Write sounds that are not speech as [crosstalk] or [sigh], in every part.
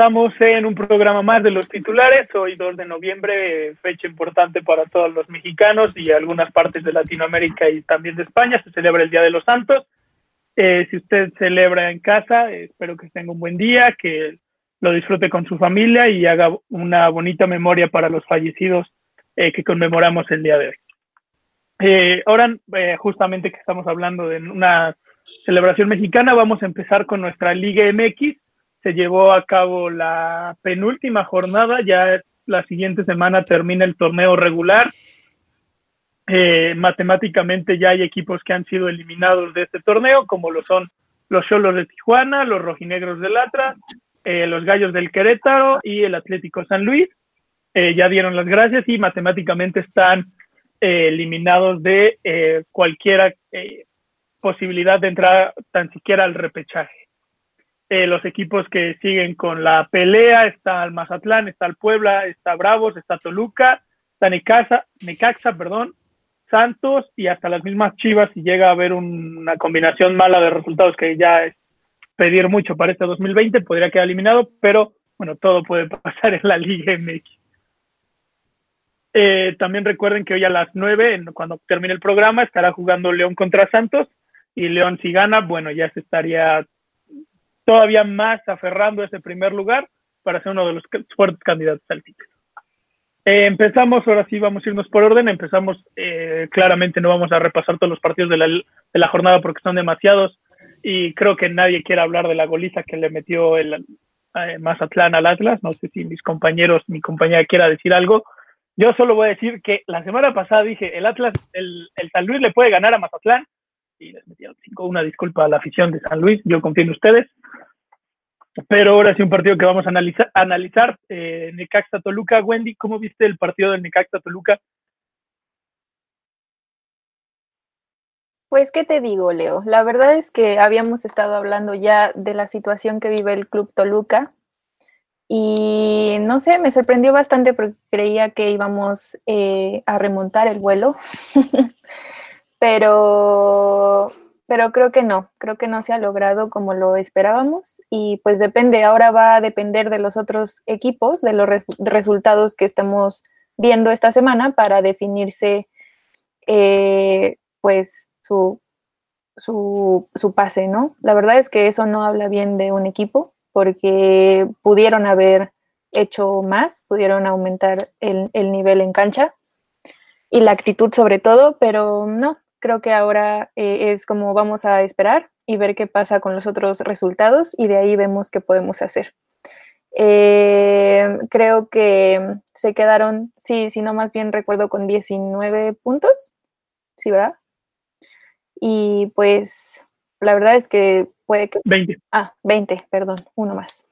estamos en un programa más de los titulares. Hoy 2 de noviembre, fecha importante para todos los mexicanos y algunas partes de Latinoamérica y también de España. Se celebra el Día de los Santos. Eh, si usted celebra en casa, espero que tenga un buen día, que lo disfrute con su familia y haga una bonita memoria para los fallecidos eh, que conmemoramos el día de hoy. Eh, ahora, justamente que estamos hablando de una celebración mexicana, vamos a empezar con nuestra Liga MX se llevó a cabo la penúltima jornada, ya la siguiente semana termina el torneo regular. Eh, matemáticamente ya hay equipos que han sido eliminados de este torneo, como lo son los Cholos de Tijuana, los Rojinegros del Atlas, eh, los Gallos del Querétaro y el Atlético San Luis. Eh, ya dieron las gracias y matemáticamente están eliminados de cualquier posibilidad de entrar tan siquiera al repechaje. Eh, los equipos que siguen con la pelea, está el Mazatlán, está el Puebla, está Bravos, está Toluca, está Necaxa, Necaxa, perdón, Santos y hasta las mismas Chivas si llega a haber una combinación mala de resultados que ya es pedir mucho para este 2020, podría quedar eliminado, pero bueno, todo puede [laughs] pasar en la Liga MX. Eh, también recuerden que hoy a las 9, cuando termine el programa, estará jugando León contra Santos y León si gana, bueno, ya se estaría todavía más aferrando ese primer lugar para ser uno de los fuertes candidatos al título. Eh, empezamos, ahora sí vamos a irnos por orden, empezamos, eh, claramente no vamos a repasar todos los partidos de la, de la, jornada porque son demasiados y creo que nadie quiere hablar de la goliza que le metió el eh, Mazatlán al Atlas, no sé si mis compañeros, mi compañera quiera decir algo, yo solo voy a decir que la semana pasada dije, el Atlas, el, el San Luis le puede ganar a Mazatlán, y les metieron 5 una disculpa a la afición de San Luis, yo confío en ustedes, pero ahora sí un partido que vamos a analizar, analizar eh, Necaxa Toluca. Wendy, ¿cómo viste el partido del Necaxa Toluca? Pues, ¿qué te digo, Leo? La verdad es que habíamos estado hablando ya de la situación que vive el Club Toluca y no sé, me sorprendió bastante porque creía que íbamos eh, a remontar el vuelo, [laughs] pero pero creo que no, creo que no se ha logrado como lo esperábamos y pues depende, ahora va a depender de los otros equipos, de los resultados que estamos viendo esta semana para definirse eh, pues su, su, su, pase, ¿no? La verdad es que eso no habla bien de un equipo porque pudieron haber hecho más, pudieron aumentar el, el nivel en cancha y la actitud sobre todo, pero no, creo que ahora eh, es como vamos a esperar y ver qué pasa con los otros resultados y de ahí vemos qué podemos hacer. Eh, creo que se quedaron, sí, si no más bien recuerdo, con 19 puntos, ¿sí, verdad? Y pues la verdad es que puede que... 20. Ah, 20, perdón, uno más.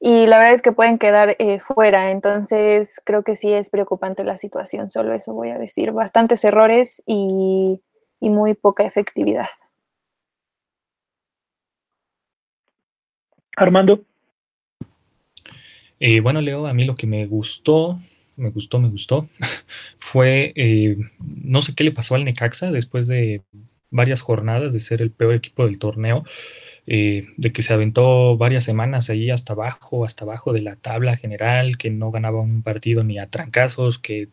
Y la verdad es que pueden quedar eh, fuera, entonces creo que sí es preocupante la situación, solo eso voy a decir. Bastantes errores y y muy poca efectividad. Armando. Eh, bueno, Leo, a mí lo que me gustó, me gustó, me gustó, [laughs] fue, eh, no sé qué le pasó al Necaxa después de varias jornadas de ser el peor equipo del torneo, eh, de que se aventó varias semanas ahí hasta abajo, hasta abajo de la tabla general, que no ganaba un partido ni a trancazos, que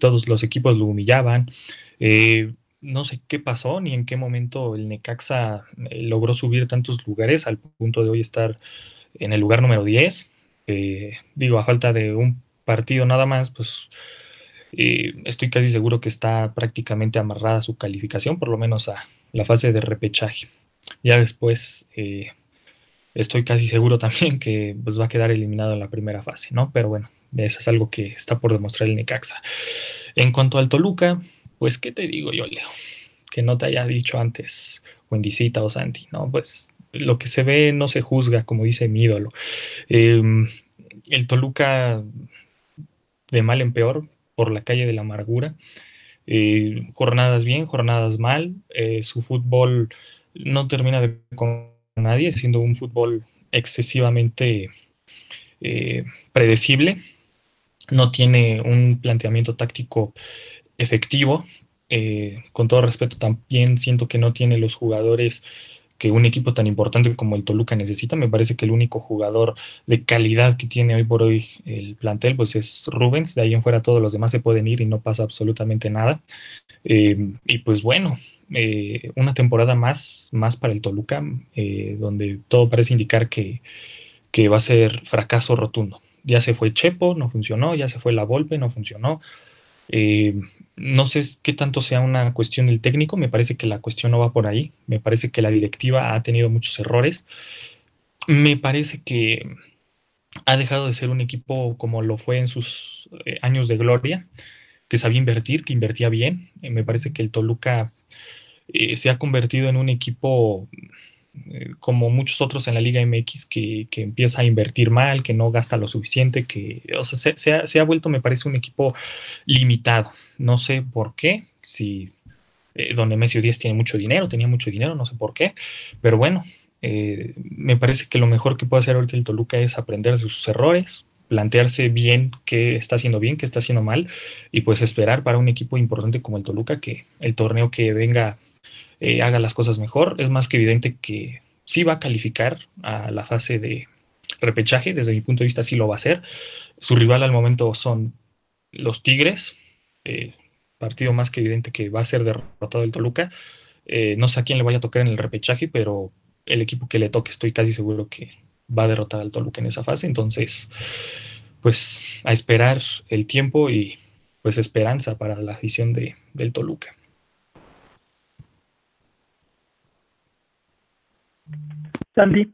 todos los equipos lo humillaban no sé qué pasó ni en qué momento el Necaxa eh, logró subir tantos lugares al punto de hoy estar en el lugar número 10. Eh, digo, a falta de un partido nada más, pues eh, estoy casi seguro que está prácticamente amarrada su calificación, por lo menos a la fase de repechaje. Ya después estoy casi seguro también que pues, va a quedar eliminado en la primera fase, ¿no? Pero bueno, eso es algo que está por demostrar el Necaxa. En cuanto al Toluca, pues, ¿qué te digo yo, Leo? Que no te haya dicho antes, Wendicita o Santi, ¿no? Pues lo que se ve no se juzga, como dice mi ídolo. Em, el Toluca de mal en peor por la calle de la amargura. Eh, jornadas bien, jornadas mal. Eh, su fútbol no termina de con nadie, siendo un fútbol excesivamente eh, predecible. No tiene un planteamiento táctico efectivo. Eh, con todo respeto, también siento que no tiene los jugadores que un equipo tan importante como el Toluca necesita. Me parece que el único jugador de calidad que tiene hoy por hoy el plantel pues es Rubens. De ahí en fuera todos los demás se pueden ir y no pasa absolutamente nada. Eh, y pues bueno, eh, una temporada más, más para el Toluca, donde todo parece indicar que, que va a ser fracaso rotundo. Ya se fue Chepo, no funcionó, ya se fue la Volpe, no funcionó. Eh, no sé qué tanto sea una cuestión del técnico, me parece que la cuestión no va por ahí, me parece que la directiva ha tenido muchos errores, me parece que ha dejado de ser un equipo como lo fue en sus eh, años de gloria, que sabía invertir, que invertía bien, eh, me parece que el Toluca se ha convertido en un equipo como muchos otros en la Liga MX, que, empieza a invertir mal, que no gasta lo suficiente, que o sea, se, ha, vuelto, me parece, un equipo limitado. No sé por qué, si eh, Don Nemesio Díaz tiene mucho dinero, tenía mucho dinero, no sé por qué, pero bueno, eh, me parece que lo mejor que puede hacer ahorita el Toluca es aprender de sus errores, plantearse bien qué está haciendo bien, qué está haciendo mal, y pues esperar para un equipo importante como el Toluca que el torneo que venga eh, haga las cosas mejor. Es más que evidente que sí va a calificar a la fase de repechaje, desde mi punto de vista sí lo va a hacer. Su rival al momento son los Tigres, partido más que evidente que va a ser derrotado el Toluca. Eh, no sé a quién le vaya a tocar en el repechaje, pero el equipo que le toque estoy casi seguro que va a derrotar al Toluca en esa fase. Entonces, pues a esperar el tiempo y pues esperanza para la afición de, del Toluca. Sandy.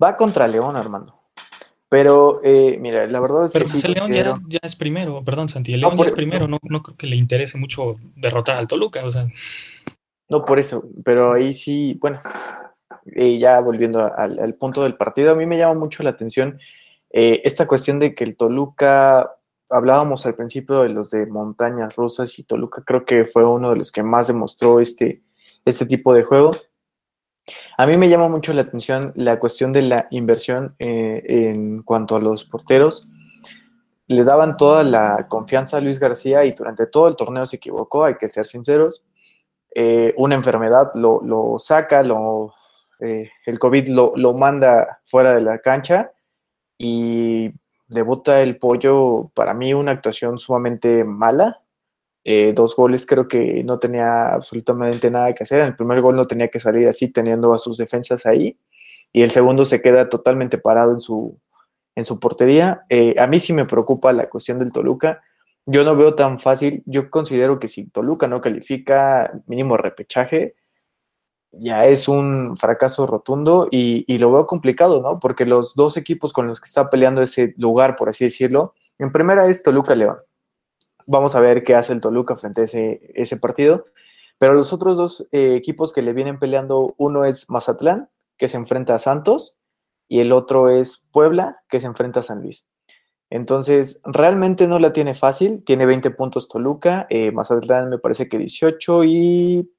Va contra León, Armando. Pero, eh, mira, la verdad es que. Pero León ya, es primero, perdón, Santi. El León ya es primero, no, no, creo que le interese mucho derrotar al Toluca, o sea. No, por eso, pero ahí sí, bueno, eh, ya volviendo al, punto del partido, a mí me llama mucho la atención eh, esta cuestión de que el Toluca, hablábamos al principio de los de montañas rusas y Toluca creo que fue uno de los que más demostró este, este tipo de juego. A mí me llama mucho la atención la cuestión de la inversión eh, en cuanto a los porteros. Le daban toda la confianza a Luis García y durante todo el torneo se equivocó, hay que ser sinceros. Eh, una enfermedad lo, saca, lo, eh, el COVID lo, lo, manda fuera de la cancha y debuta el pollo, para mí una actuación sumamente mala, eh, dos goles creo que no tenía absolutamente nada que hacer. En el primer gol no tenía que salir así teniendo a sus defensas ahí. Y el segundo se queda totalmente parado en su, en su portería. Eh, a mí sí me preocupa la cuestión del Toluca. Yo no veo tan fácil. Yo considero que si Toluca no califica mínimo repechaje, ya es un fracaso rotundo y, y, lo veo complicado, ¿no? Porque los dos equipos con los que está peleando ese lugar, por así decirlo, en primera es Toluca León. Vamos a ver qué hace el Toluca frente a ese, partido. Pero los otros dos eh, equipos que le vienen peleando, uno es Mazatlán, que se enfrenta a Santos, y el otro es Puebla, que se enfrenta a San Luis. Entonces, realmente no la tiene fácil. Tiene 20 puntos Toluca, eh, Mazatlán me parece que 18 y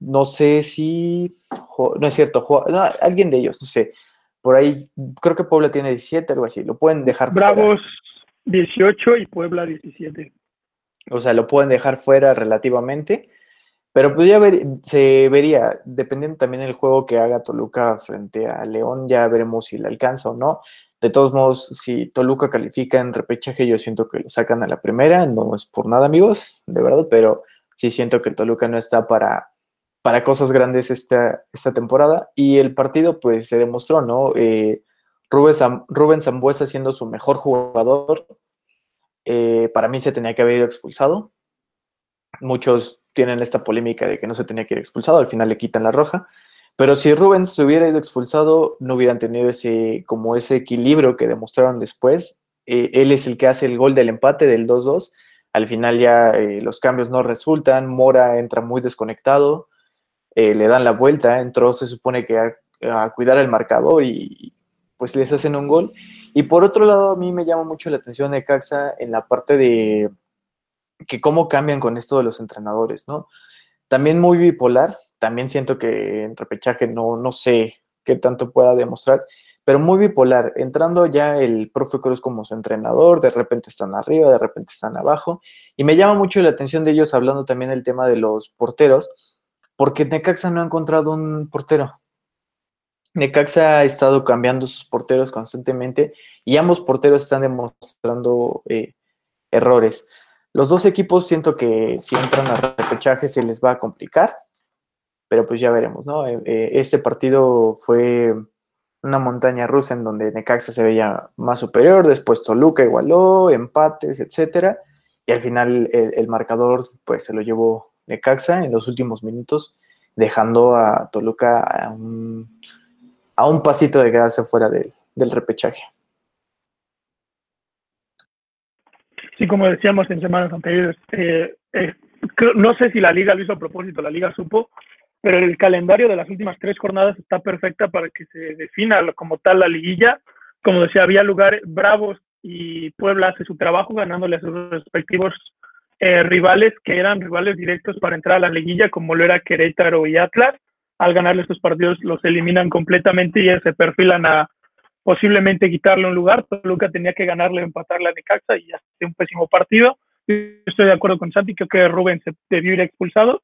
no sé si, no es cierto, alguien de ellos, no sé. Por ahí, creo que Puebla tiene 17, algo así. Lo pueden dejar. Bravos 18 y Puebla 17. O sea, lo pueden dejar fuera relativamente, pero pues ya se vería, dependiendo también del juego que haga Toluca frente a León, ya veremos si le alcanza o no. De todos modos, si Toluca califica en repechaje, yo siento que lo sacan a la primera, no es por nada, amigos, de verdad, pero sí siento que el Toluca no está para, para cosas grandes esta, esta temporada. Y el partido, pues se demostró, ¿no? Eh, Rubén, Zambuesa siendo su mejor jugador, eh, para mí se tenía que haber ido expulsado. Muchos tienen esta polémica de que no se tenía que ir expulsado, al final le quitan la roja. Pero si Rubens se hubiera ido expulsado, no hubieran tenido ese, como ese equilibrio que demostraron después. Eh, él es el que hace el gol del empate del 2-2. Al final ya eh, los cambios no resultan. Mora entra muy desconectado. le dan la vuelta. Entró, se supone que a cuidar el marcador y, pues les hacen un gol. Y por otro lado, a mí me llama mucho la atención de Caxa en la parte de que cómo cambian con esto de los entrenadores, ¿no? También muy bipolar, también siento que en repechaje no, no sé qué tanto pueda demostrar, pero muy bipolar, entrando ya el profe Cruz como su entrenador, de repente están arriba, de repente están abajo, y me llama mucho la atención de ellos hablando también del tema de los porteros, porque Necaxa no ha encontrado un portero. Necaxa ha estado cambiando sus porteros constantemente y ambos porteros están demostrando eh, errores. Los dos equipos siento que si entran a repechaje se les va a complicar, pero pues ya veremos, ¿no? Eh, eh, este partido fue una montaña rusa en donde Necaxa se veía más superior, después Toluca igualó, empates, etcétera, y al final el, marcador pues se lo llevó Necaxa en los últimos minutos, dejando a Toluca a un, a un pasito de quedarse fuera del repechaje. Sí, como decíamos en semanas anteriores, eh, eh, no sé si la liga lo hizo a propósito, la liga supo, pero el calendario de las últimas tres jornadas está perfecta para que se defina como tal la liguilla. Como decía, había lugares bravos y Puebla hace su trabajo ganándole a sus respectivos eh, rivales que eran rivales directos para entrar a la liguilla, como lo era Querétaro y Atlas. Al ganarle estos partidos los eliminan completamente y se perfilan a posiblemente quitarle un lugar. Toluca tenía que ganarle empatarle a Necaxa y hace un pésimo partido. estoy de acuerdo con Santi, creo que Rubén se debió ir expulsado,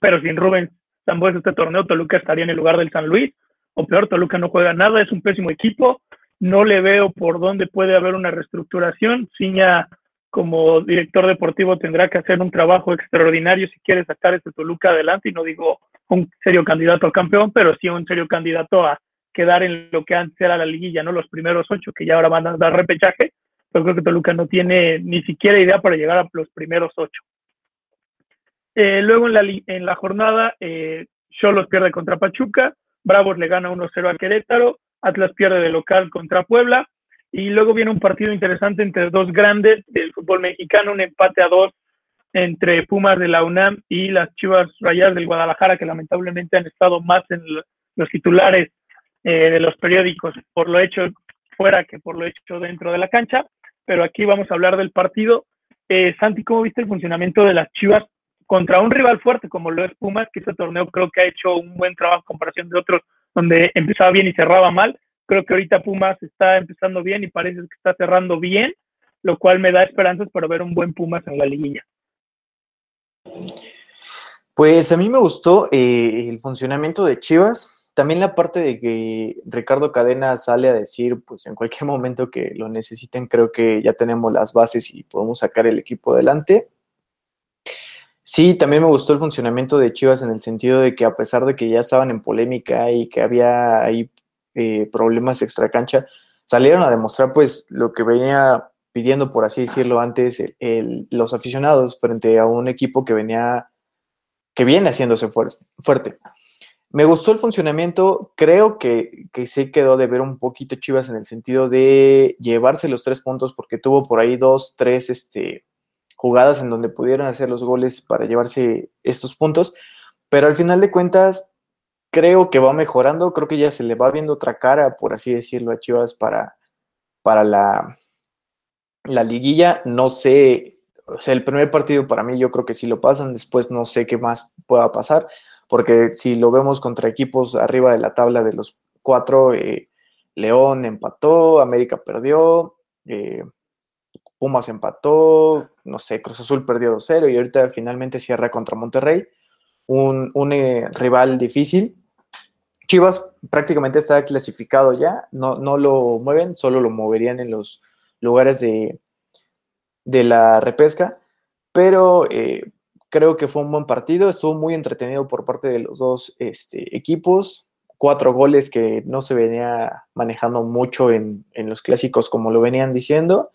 pero sin Rubén tampoco este torneo, Toluca estaría en el lugar del San Luis, o peor, Toluca no juega nada, es un pésimo equipo, no le veo por dónde puede haber una reestructuración. Ciña, como director deportivo, tendrá que hacer un trabajo extraordinario si quiere sacar este Toluca adelante, y no digo un serio candidato al campeón, pero sí un serio candidato a quedar en lo que antes era la liguilla, ¿no? Los primeros ocho que ya ahora van a dar repechaje, pero creo que Toluca no tiene ni siquiera idea para llegar a los primeros ocho. Eh, luego en la, en la jornada, eh, Cholos pierde contra Pachuca, Bravos le gana 1-0 a Querétaro, Atlas pierde de local contra Puebla, y luego viene un partido interesante entre dos grandes del fútbol mexicano, un empate a dos entre Pumas de la UNAM y las Chivas Rayas del Guadalajara, que lamentablemente han estado más en los titulares eh, de los periódicos por lo hecho fuera que por lo hecho dentro de la cancha. Pero aquí vamos a hablar del partido. Eh, Santi, ¿cómo viste el funcionamiento de las Chivas contra un rival fuerte como lo es Pumas, que este torneo creo que ha hecho un buen trabajo en comparación de otros donde empezaba bien y cerraba mal? Creo que ahorita Pumas está empezando bien y parece que está cerrando bien, lo cual me da esperanzas para ver un buen Pumas en la liguilla. Pues a mí me gustó eh, el funcionamiento de Chivas también la parte de que Ricardo Cadena sale a decir, pues en cualquier [laughs] momento que lo necesiten, creo que ya tenemos las bases y podemos sacar el equipo adelante. Sí, también me gustó el funcionamiento de Chivas en el sentido de que a pesar de que ya estaban en polémica y que había ahí eh, problemas extracancha, salieron a demostrar pues lo que venía pidiendo, por así decirlo, antes los aficionados frente a un equipo que venía, que viene haciéndose fuerte. Me gustó el funcionamiento, creo que, que sí quedó de ver un poquito Chivas en el sentido de llevarse los tres puntos porque tuvo por ahí dos, tres este, jugadas en donde pudieron hacer los goles para llevarse estos puntos, pero al final de cuentas creo que va mejorando, creo que ya se le va viendo otra cara, por así decirlo, a Chivas para, para la, la liguilla. No sé, o sea, el primer partido para mí yo creo que sí lo pasan, después no sé qué más pueda pasar porque si lo vemos contra equipos arriba de la tabla de los cuatro, eh, León empató, América perdió, eh, Pumas empató, no sé, Cruz Azul perdió 2-0 y ahorita finalmente cierra contra Monterrey, un, eh, rival difícil. Chivas prácticamente está clasificado ya, no, no lo mueven, solo lo moverían en los lugares de, de la repesca, pero Creo que fue un buen partido, estuvo muy entretenido por parte de los dos este, equipos. Cuatro goles que no se venía manejando mucho en, los clásicos como lo venían diciendo.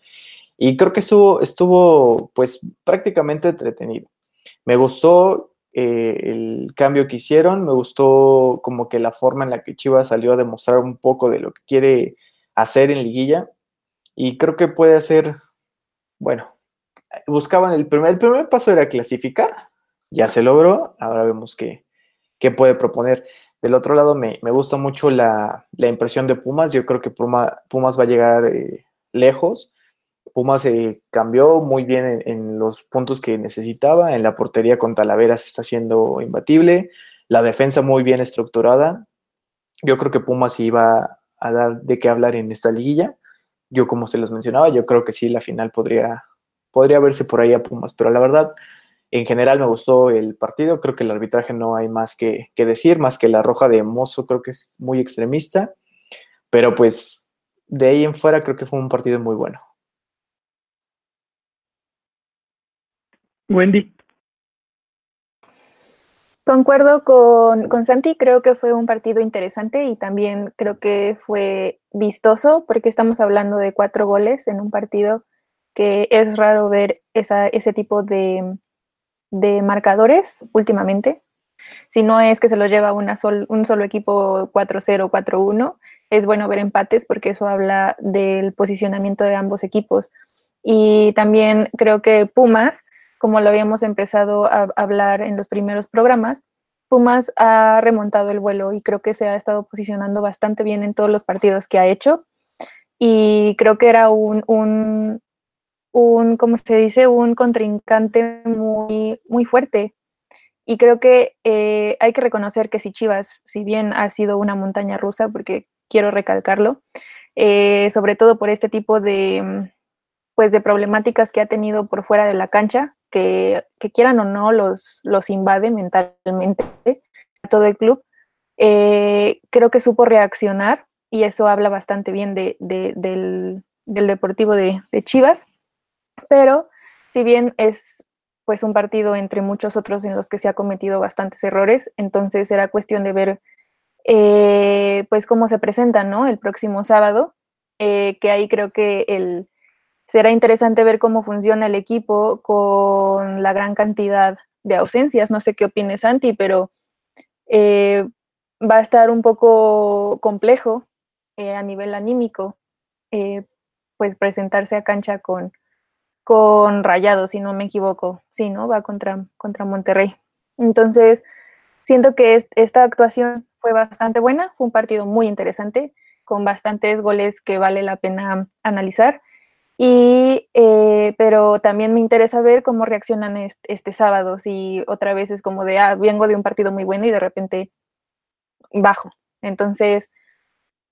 Y creo que estuvo, estuvo pues prácticamente entretenido. Me gustó eh, el cambio que hicieron, me gustó como que la forma en la que Chivas salió a demostrar un poco de lo que quiere hacer en liguilla. Y creo que puede hacer, bueno, buscaban el primer, el primer paso era clasificar, ya se logró, ahora vemos qué, puede proponer. Del otro lado, me, gusta mucho la, impresión de Pumas, yo creo que Pumas va a llegar eh, lejos. Pumas se cambió muy bien en, los puntos que necesitaba, en la portería con Talaveras está siendo imbatible, la defensa muy bien estructurada. Yo creo que Pumas iba a dar de qué hablar en esta liguilla. Yo, como se los mencionaba, yo creo que sí, la final podría, podría verse por ahí a Pumas, pero la verdad, En general me gustó el partido, creo que el arbitraje no hay más que, decir, más que la roja de Mozo creo que es muy extremista, pero pues de ahí en fuera creo que fue un partido muy bueno. Wendy. Concuerdo con, con, Santi, creo que fue un partido interesante y también creo que fue vistoso porque estamos hablando de cuatro goles en un partido que es raro ver esa, ese tipo de, de marcadores últimamente. Si no es que se lo lleva una un solo equipo 4-0, 4-1, es bueno ver empates porque eso habla del posicionamiento de ambos equipos. Y también creo que Pumas, como lo habíamos empezado a hablar en los primeros programas, Pumas ha remontado el vuelo y creo que se ha estado posicionando bastante bien en todos los partidos que ha hecho. Y creo que era un, un, un, como se dice, un contrincante muy, muy fuerte. Y creo que eh, hay que reconocer que si Chivas, si bien ha sido una montaña rusa, porque quiero recalcarlo, eh, sobre todo por este tipo de, pues, de problemáticas que ha tenido por fuera de la cancha, que, quieran o no los, los invade mentalmente a todo el club, eh, creo que supo reaccionar y eso habla bastante bien de, del, del, deportivo de, de Chivas pero si bien es pues un partido entre muchos otros en los que se ha cometido bastantes errores, entonces era cuestión de ver eh, pues cómo se presenta, ¿no? El próximo sábado, eh, que ahí creo que el, será interesante ver cómo funciona el equipo con la gran cantidad de ausencias. No sé qué opines, Santi, pero eh, va a estar un poco complejo a nivel anímico, pues presentarse a cancha con, con Rayados, si no me equivoco. Sí, ¿no? Va contra, contra Monterrey. Entonces, siento que esta actuación fue bastante buena, fue un partido muy interesante, con bastantes goles que vale la pena analizar. Y, eh, pero también me interesa ver cómo reaccionan este, este, sábado, si otra vez es como de, ah, vengo de un partido muy bueno y de repente bajo. Entonces,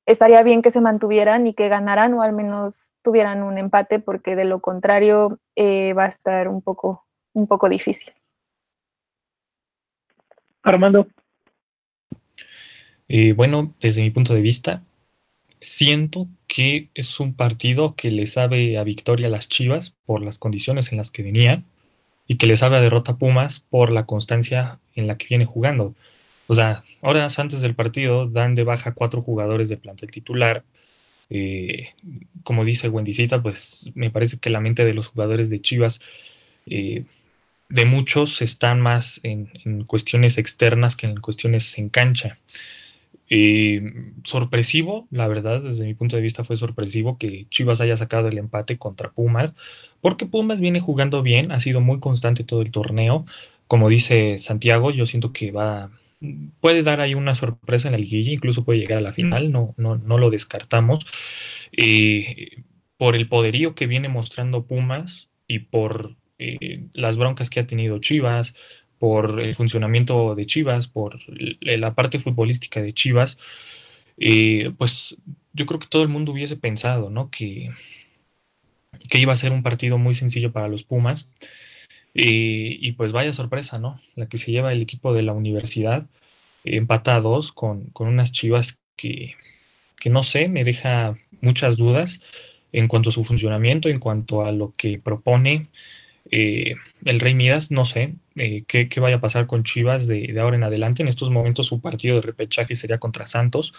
estaría bien que se mantuvieran y que ganaran o al menos tuvieran un empate, porque de lo contrario eh, va a estar un poco, un poco difícil. Armando. Eh, bueno, desde mi punto de vista, siento que es un partido que le sabe a victoria a las Chivas por las condiciones en las que venía y que le sabe a derrota a Pumas por la constancia en la que viene jugando. O sea, horas antes del partido dan de baja cuatro jugadores de plantel titular. Eh, como dice Wendycita, pues me parece que la mente de los jugadores de Chivas, eh, de muchos, están más en, cuestiones externas que en cuestiones en cancha. Sorpresivo, la verdad, desde mi punto de vista fue sorpresivo que Chivas haya sacado el empate contra Pumas, porque Pumas viene jugando bien, ha sido muy constante todo el torneo. Como dice Santiago, yo siento que va, puede dar ahí una sorpresa en la liguilla, incluso puede llegar a la final, no, no, no lo descartamos. Por el poderío que viene mostrando Pumas y por eh, las broncas que ha tenido Chivas, por el funcionamiento de Chivas, por la parte futbolística de Chivas, eh, pues yo creo que todo el mundo hubiese pensado, ¿no? Que, que iba a ser un partido muy sencillo para los Pumas. Y, pues vaya sorpresa, ¿no? La que se lleva el equipo de la universidad, empatados con, con unas chivas que, que no sé, me deja muchas dudas en cuanto a su funcionamiento, en cuanto a lo que propone eh, el Rey Midas, no sé eh, qué, vaya a pasar con Chivas de, ahora en adelante. En estos momentos su partido de repechaje sería contra Santos.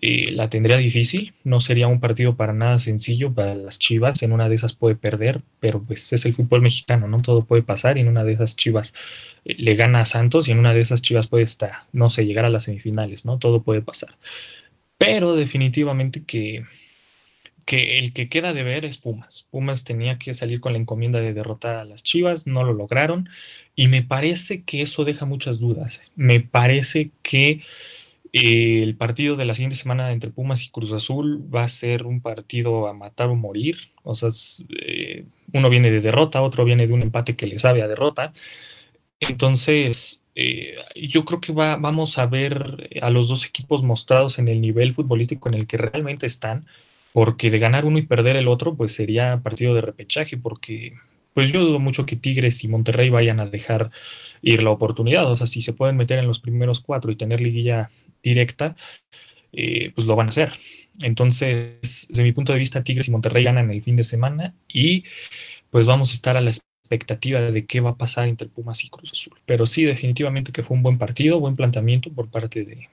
Eh, la tendría difícil, no sería un partido para nada sencillo para las Chivas, en una de esas puede perder, pero pues es el fútbol mexicano, ¿no? Todo puede pasar y en una de esas Chivas le gana a Santos y en una de esas Chivas puede estar, no sé, llegar a las semifinales, ¿no? Todo puede pasar. Pero definitivamente que, que el que queda de ver es Pumas. Pumas tenía que salir con la encomienda de derrotar a las Chivas, no lo lograron y me parece que eso deja muchas dudas. Me parece que el partido de la siguiente semana entre Pumas y Cruz Azul va a ser un partido a matar o morir. O sea, eh, uno viene de derrota, otro viene de un empate que le sabe a derrota. Entonces, eh, yo creo que va, vamos a ver a los dos equipos mostrados en el nivel futbolístico en el que realmente están, porque de ganar uno y perder el otro, pues sería partido de repechaje, porque pues yo dudo mucho que Tigres y Monterrey vayan a dejar ir la oportunidad. O sea, si se pueden meter en los primeros cuatro y tener liguilla directa, eh, pues lo van a hacer. Entonces, desde mi punto de vista, Tigres y Monterrey ganan el fin de semana y pues vamos a estar a la expectativa de qué va a pasar entre Pumas y Cruz Azul. Pero sí, definitivamente que fue un buen partido, buen planteamiento por parte de,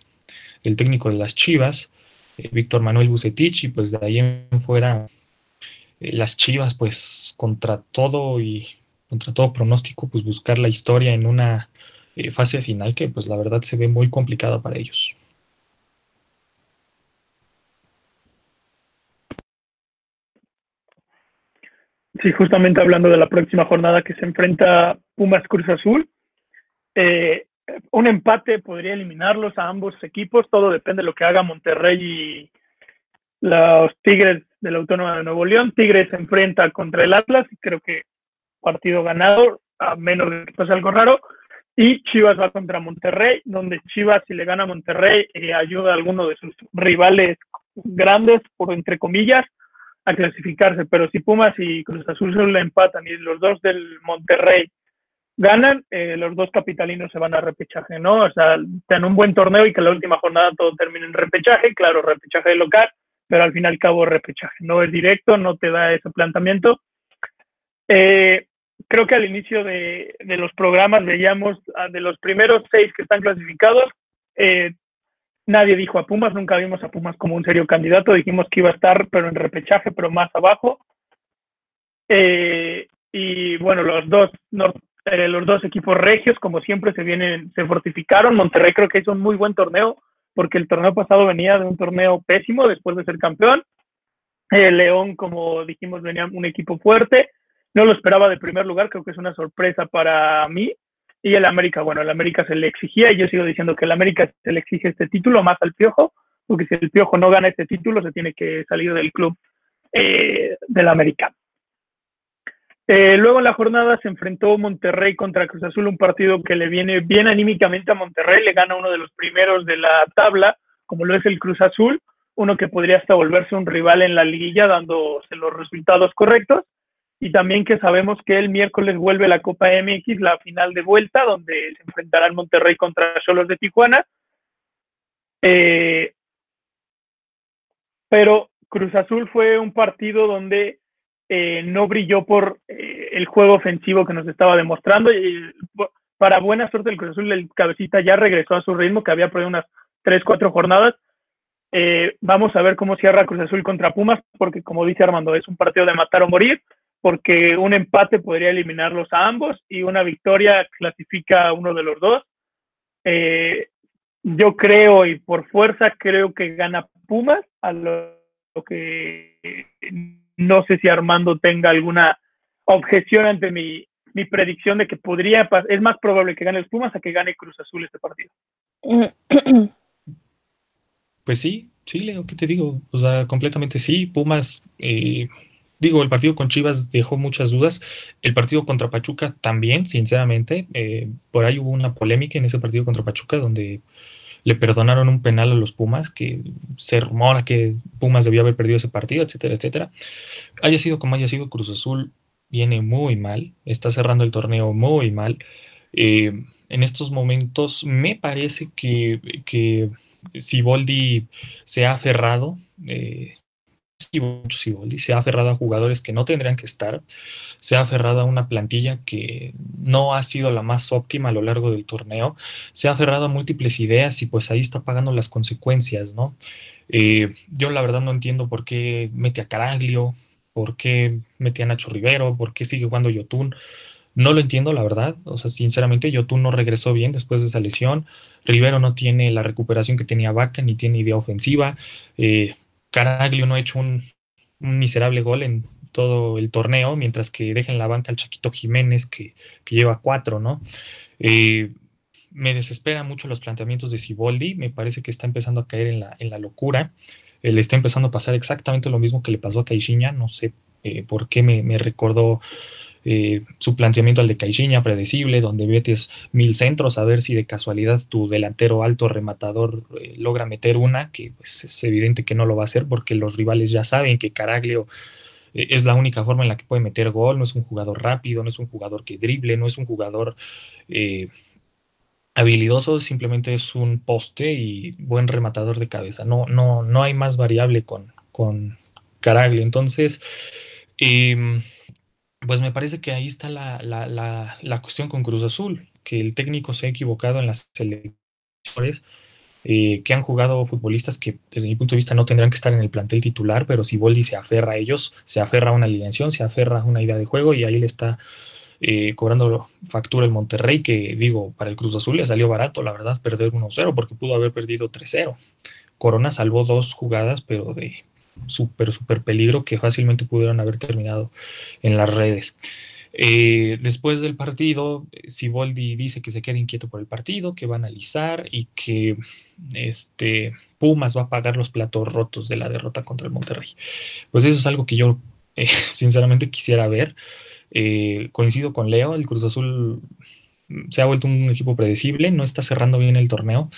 del técnico de las Chivas, eh, Víctor Manuel Bucetich, y pues de ahí en fuera eh, las Chivas, pues contra todo y contra todo pronóstico, pues buscar la historia en una eh, fase final que pues la verdad se ve muy complicada para ellos. Sí, justamente hablando de la próxima jornada que se enfrenta Pumas Cruz Azul, eh, un empate podría eliminarlos a ambos equipos, todo depende de lo que haga Monterrey y los Tigres de la Autónoma de Nuevo León. Tigres se enfrenta contra el Atlas, creo que partido ganado, a menos de que pase algo raro. Y Chivas va contra Monterrey, donde Chivas, si le gana a Monterrey, eh, ayuda a alguno de sus rivales grandes, por entre comillas, a clasificarse. Pero si Pumas y Cruz Azul se le empatan y los dos del Monterrey ganan, eh, los dos capitalinos se van a repechaje, ¿no? O sea, dan un buen torneo y que la última jornada todo termine en repechaje, claro, repechaje local, pero al fin y al cabo repechaje. No es directo, no te da ese planteamiento. Eh, creo que al inicio de, los programas veíamos de los primeros seis que están clasificados, eh, nadie dijo a Pumas, nunca vimos a Pumas como un serio candidato, dijimos que iba a estar, pero en repechaje, pero más abajo. Eh, y bueno, los dos, los dos equipos regios, como siempre, se vienen, se fortificaron. Monterrey creo que hizo un muy buen torneo, porque el torneo pasado venía de un torneo pésimo después de ser campeón. El León, como dijimos, venía un equipo fuerte. No lo esperaba de primer lugar, creo que es una sorpresa para mí. Y el América, bueno, el América se le exigía, y yo sigo diciendo que el América se le exige este título más al Piojo, porque si el Piojo no gana este título, se tiene que salir del club eh, del América. Eh, luego en la jornada se enfrentó Monterrey contra Cruz Azul, un partido que le viene bien anímicamente a Monterrey, le gana uno de los primeros de la tabla, como lo es el Cruz Azul, uno que podría hasta volverse un rival en la liguilla dándose los resultados correctos, y también que sabemos que el miércoles vuelve la Copa MX, la final de vuelta, donde se enfrentarán Monterrey contra Cholos de Tijuana. Eh, pero Cruz Azul fue un partido donde eh, no brilló por eh, el juego ofensivo que nos estaba demostrando. Y para buena suerte, el Cruz Azul, el cabecita ya regresó a su ritmo, que había por unas 3, 4 jornadas. Eh, vamos a ver cómo cierra Cruz Azul contra Pumas, porque como dice Armando, es un partido de matar o morir, porque un empate podría eliminarlos a ambos y una victoria clasifica a uno de los dos. yo creo y por fuerza creo que gana Pumas a lo que no sé si Armando tenga alguna objeción ante mi, predicción de que podría, es más probable que gane el Pumas a que gane Cruz Azul este partido. [clears throat] Pues sí, sí, Leo, ¿qué te digo? O sea, completamente sí. Pumas, eh, digo, el partido con Chivas dejó muchas dudas. El partido contra Pachuca también, sinceramente. Eh, por ahí hubo una polémica en ese partido contra Pachuca donde le perdonaron un penal a los Pumas, que se rumora que Pumas debió haber perdido ese partido, etcétera, etcétera. Haya sido como haya sido, Cruz Azul viene muy mal, está cerrando el torneo muy mal. Eh, en estos momentos me parece que, que Siboldi se ha aferrado, eh, se ha aferrado a jugadores que no tendrían que estar, se ha aferrado a una plantilla que no ha sido la más óptima a lo largo del torneo, se ha aferrado a múltiples ideas y pues ahí está pagando las consecuencias, ¿no? Eh, yo la verdad no entiendo por qué mete a Caraglio, por qué mete a Nacho Rivero, por qué sigue jugando Yotun. No lo entiendo, la verdad. O sea, sinceramente, Yotun no regresó bien después de esa lesión. Rivero no tiene la recuperación que tenía Vaca, ni tiene idea ofensiva. Eh, Caraglio no ha hecho un, miserable gol en todo el torneo, mientras que deja en la banca al Chaquito Jiménez, que, lleva cuatro, ¿no? Eh, me desespera mucho los planteamientos de Siboldi, me parece que está empezando a caer en la, locura. Eh, le está empezando a pasar exactamente lo mismo que le pasó a Caixinha, no sé eh, por qué me, me recordó eh, su planteamiento al de Caixinha, predecible, donde metes mil centros a ver si de casualidad tu delantero alto rematador eh, logra meter una, que pues, es evidente que no lo va a hacer porque los rivales ya saben que Caraglio eh, es la única forma en la que puede meter gol, no es un jugador rápido, no es un jugador que drible, no es un jugador eh, habilidoso, simplemente es un poste y buen rematador de cabeza. No, no, no hay más variable con, con Caraglio. Entonces, em, pues me parece que ahí está la, la, cuestión con Cruz Azul, que el técnico se ha equivocado en las selecciones. Eh, que han jugado futbolistas que desde mi punto de vista no tendrán que estar en el plantel titular, pero si Boldi se aferra a ellos, se aferra a una alineación, se aferra a una idea de juego y ahí le está eh, cobrando factura el Monterrey, que digo, para el Cruz Azul le salió barato, la verdad, perder 1-0, porque pudo haber perdido 3-0. Corona salvó dos jugadas, pero de súper, súper peligro que fácilmente pudieron haber terminado en las redes. Eh, después del partido, Siboldi dice que se queda inquieto por el partido, que va a analizar y que este, Pumas va a pagar los platos rotos de la derrota contra el Monterrey. Pues eso es algo que yo eh, [laughs] sinceramente quisiera ver. Eh, coincido con Leo, el Cruz Azul se ha vuelto un equipo predecible, no está cerrando bien el torneo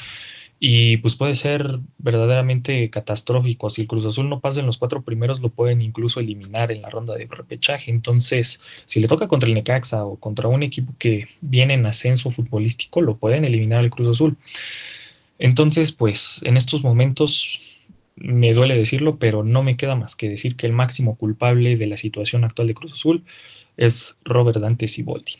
y pues puede ser verdaderamente catastrófico. Si el Cruz Azul no pasa en los cuatro primeros, lo pueden incluso eliminar en la ronda de repechaje. Entonces, si le toca contra el Necaxa o contra un equipo que viene en ascenso futbolístico, lo pueden eliminar el Cruz Azul. Entonces, pues en estos momentos me duele decirlo, pero no me queda más que decir que el máximo culpable de la situación actual de Cruz Azul es Robert Dante Siboldi.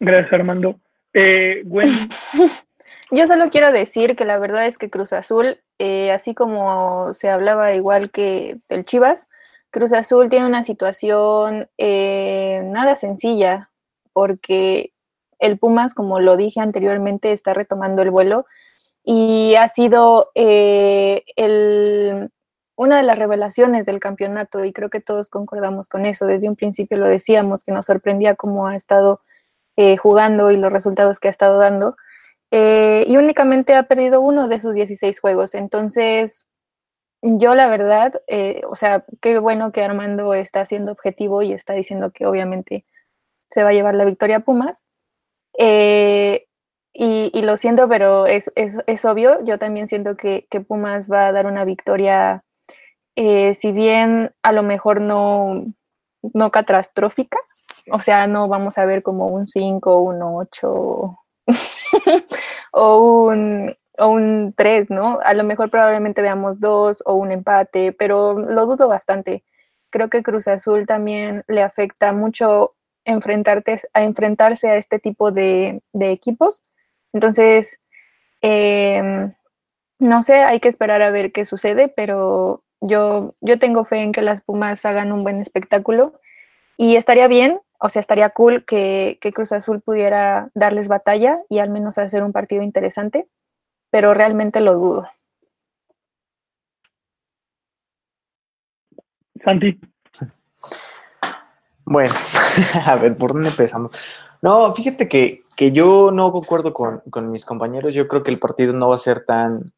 Gracias, Armando. Eh, [laughs] Yo solo quiero decir que la verdad es que Cruz Azul, eh, así como se hablaba igual que del Chivas, Cruz Azul tiene una situación eh, nada sencilla, porque el Pumas, como lo dije anteriormente, está retomando el vuelo y ha sido el, una de las revelaciones del campeonato y creo que todos concordamos con eso. Desde un principio lo decíamos, que nos sorprendía cómo ha estado eh, jugando y los resultados que ha estado dando. Eh, y únicamente ha perdido uno de sus 16 juegos. Entonces, yo la verdad, eh, o sea, qué bueno que Armando está siendo objetivo y está diciendo que obviamente se va a llevar la victoria a Pumas. Y, lo siento, pero es, obvio, yo también siento que, que Pumas va a dar una victoria si bien a lo mejor no, no catastrófica, o sea, no vamos a ver como un 5, un 8 [laughs] o, un, o un 3, ¿no? A lo mejor probablemente veamos dos o un empate, pero lo dudo bastante. Creo que Cruz Azul también le afecta mucho enfrentarte, a enfrentarse a este tipo de, equipos. Entonces, em, no sé, hay que esperar a ver qué sucede, pero yo, yo tengo fe en que las Pumas hagan un buen espectáculo y estaría bien, o sea, estaría cool que, Cruz Azul pudiera darles batalla y al menos hacer un partido interesante, pero realmente lo dudo. Santi. Bueno, [laughs] a ver, ¿por dónde empezamos? No, fíjate que, yo no concuerdo con, con, mis compañeros. Yo creo que el partido no va a ser tan,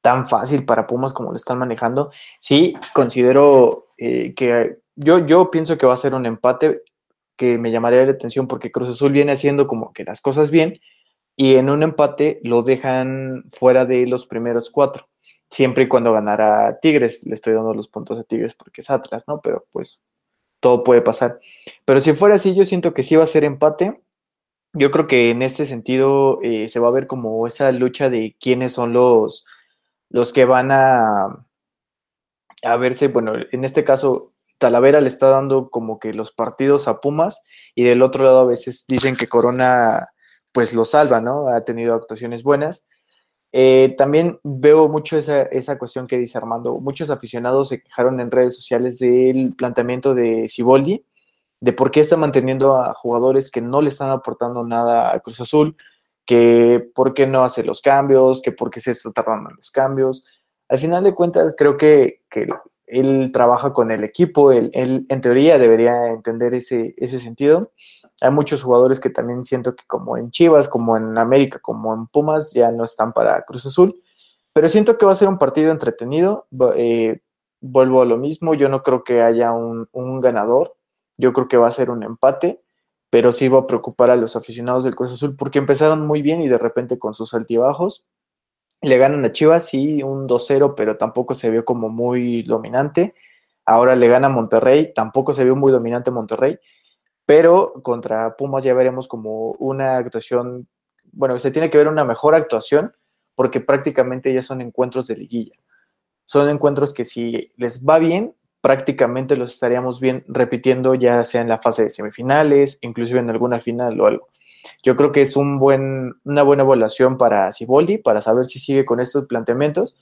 tan fácil para Pumas como lo están manejando. Sí, considero eh, que yo, yo pienso que va a ser un empate que me llamaría la atención porque Cruz Azul viene haciendo como que las cosas bien y en un empate lo dejan fuera de los primeros cuatro, siempre y cuando ganara Tigres. Le estoy dando los puntos a Tigres porque es Atlas, ¿no? Pero pues todo puede pasar. Pero si fuera así, yo siento que sí va a ser empate. Yo creo que en este sentido eh, se va a ver como esa lucha de quiénes son los, los que van a, a verse, bueno, en este caso, Talavera le está dando como que los partidos a Pumas y del otro lado a veces dicen que Corona pues lo salva, ¿no? Ha tenido actuaciones buenas. Eh, también veo mucho esa, esa, cuestión que dice Armando. Muchos aficionados se quejaron en redes sociales del planteamiento de Siboldi, de por qué está manteniendo a jugadores que no le están aportando nada a Cruz Azul, que por qué no hace los cambios, que por qué se está tardando en los cambios. Al final de cuentas, creo que, él trabaja con el equipo, él, en teoría debería entender ese, ese sentido. Hay muchos jugadores que también siento que como en Chivas, como en América, como en Pumas, ya no están para Cruz Azul, pero siento que va a ser un partido entretenido. Eh, vuelvo a lo mismo, yo no creo que haya un, un ganador, yo creo que va a ser un empate pero sí va a preocupar a los aficionados del Cruz Azul porque empezaron muy bien y de repente con sus altibajos Le ganan a Chivas, sí, un 2-0, pero tampoco se vio como muy dominante. Ahora le gana a Monterrey, tampoco se vio muy dominante Monterrey, pero contra Pumas ya veremos como una actuación, bueno, se tiene que ver una mejor actuación porque prácticamente ya son encuentros de liguilla. Son encuentros que si les va bien, prácticamente los estaríamos bien repitiendo ya sea en la fase de semifinales, inclusive en alguna final o algo. Yo creo que es un buen, una buena evaluación para Siboldi, para saber si sigue con estos planteamientos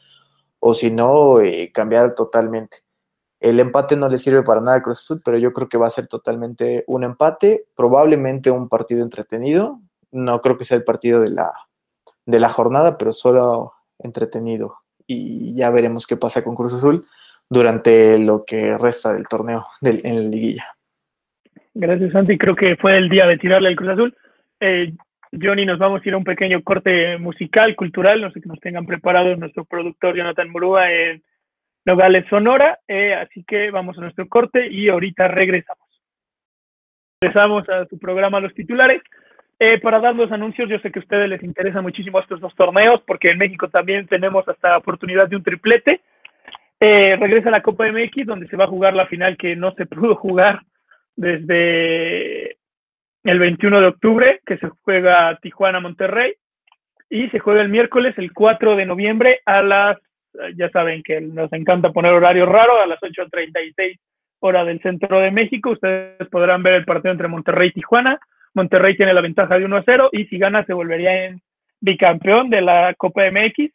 o si no, eh, cambiar totalmente. El empate no le sirve para nada a Cruz Azul, pero yo creo que va a ser totalmente un empate, probablemente un partido entretenido. No creo que sea el partido de la, de la jornada, pero solo entretenido. Y ya veremos qué pasa con Cruz Azul durante lo que resta del torneo en la liguilla. Gracias, Santi. Creo que fue el día de tirarle al Cruz Azul. Eh, Johnny, nos vamos a ir a un pequeño corte musical, cultural, no sé que nos tengan preparados nuestro productor Jonathan Murúa en Nogales, Sonora, eh, así que vamos a nuestro corte y ahorita regresamos. Regresamos a su programa Los Titulares. Eh, para dar los anuncios, yo sé que a ustedes les interesa muchísimo estos dos torneos, porque en México también tenemos hasta la oportunidad de un triplete. regresa la Copa MX, donde se va a jugar la final que no se pudo jugar desde el 21 de octubre, que se juega Tijuana-Monterrey, y se juega el miércoles, el 4 de noviembre, a las, ya saben que nos encanta poner horario raro, a las 8.36 hora del centro de México. Ustedes podrán ver el partido entre Monterrey y Tijuana. Monterrey tiene la ventaja de 1 a 0 y si gana se volvería en bicampeón de la Copa MX.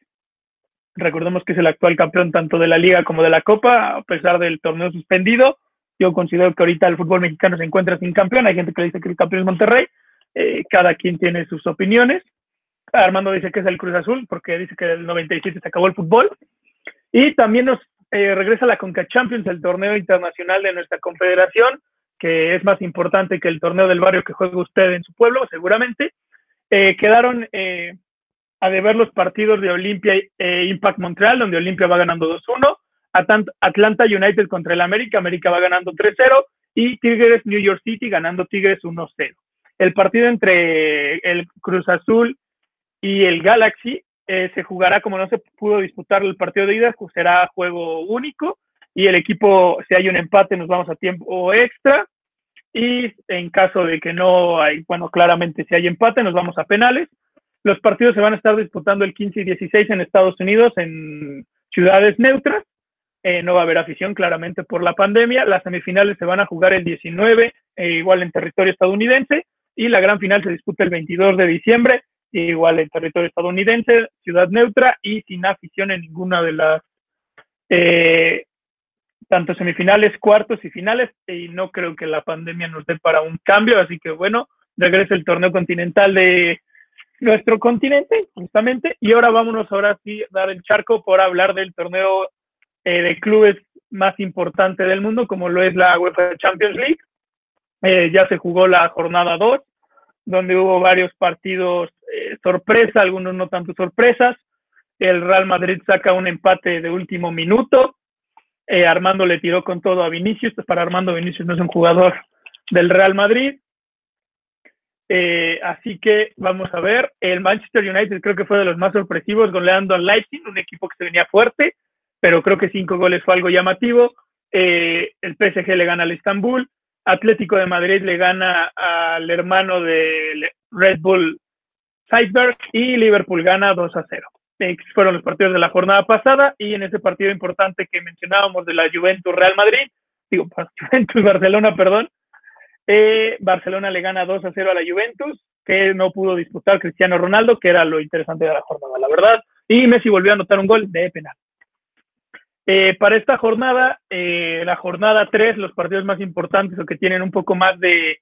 Recordemos que es el actual campeón tanto de la liga como de la Copa, a pesar del torneo suspendido. Yo considero que ahorita el fútbol mexicano se encuentra sin campeón. Hay gente que dice que el campeón es Monterrey. Eh, cada quien tiene sus opiniones. Armando dice que es el Cruz Azul porque dice que en el 97 se acabó el fútbol. Y también nos eh, regresa la Conca Champions, el torneo internacional de nuestra confederación, que es más importante que el torneo del barrio que juega usted en su pueblo, seguramente. Eh, quedaron a deber los partidos de Olimpia e Impact Montreal, donde Olimpia va ganando 2-1. Atlanta United contra el América, América va ganando 3-0 y Tigres New York City ganando Tigres 1-0. El partido entre el Cruz Azul y el Galaxy eh, se jugará como no se pudo disputar el partido de ida, pues será juego único y el equipo, si hay un empate, nos vamos a tiempo extra y en caso de que no hay, bueno, claramente si hay empate, nos vamos a penales. Los partidos se van a estar disputando el 15 y 16 en Estados Unidos en ciudades neutras eh, no va a haber afición claramente por la pandemia. Las semifinales se van a jugar el 19, eh, igual en territorio estadounidense, y la gran final se disputa el 22 de diciembre, igual en territorio estadounidense, ciudad neutra y sin afición en ninguna de las eh, tanto semifinales, cuartos y finales, y no creo que la pandemia nos dé para un cambio, así que bueno, regresa el torneo continental de nuestro continente, justamente, y ahora vámonos ahora sí dar el charco por hablar del torneo eh, de clubes más importante del mundo, como lo es la UEFA Champions League. Eh, ya se jugó la jornada 2, donde hubo varios partidos eh, sorpresa, algunos no tanto sorpresas. El Real Madrid saca un empate de último minuto. Armando le tiró con todo a Vinicius. Pues para Armando Vinicius no es un jugador del Real Madrid. así que vamos a ver. El Manchester United creo que fue de los más sorpresivos, goleando al Leipzig, un equipo que se venía fuerte pero creo que cinco goles fue algo llamativo. Eh, el PSG le gana al Estambul, Atlético de Madrid le gana al hermano de Red Bull Salzburg y Liverpool gana 2 a 0. fueron los partidos de la jornada pasada y en ese partido importante que mencionábamos de la Juventus Real Madrid, digo, [laughs] Juventus Barcelona, perdón, eh, Barcelona le gana 2 a 0 a la Juventus, que no pudo disputar Cristiano Ronaldo, que era lo interesante de la jornada, la verdad, y Messi volvió a anotar un gol de penal. Eh, para esta jornada, eh, la jornada 3, los partidos más importantes o que tienen un poco más de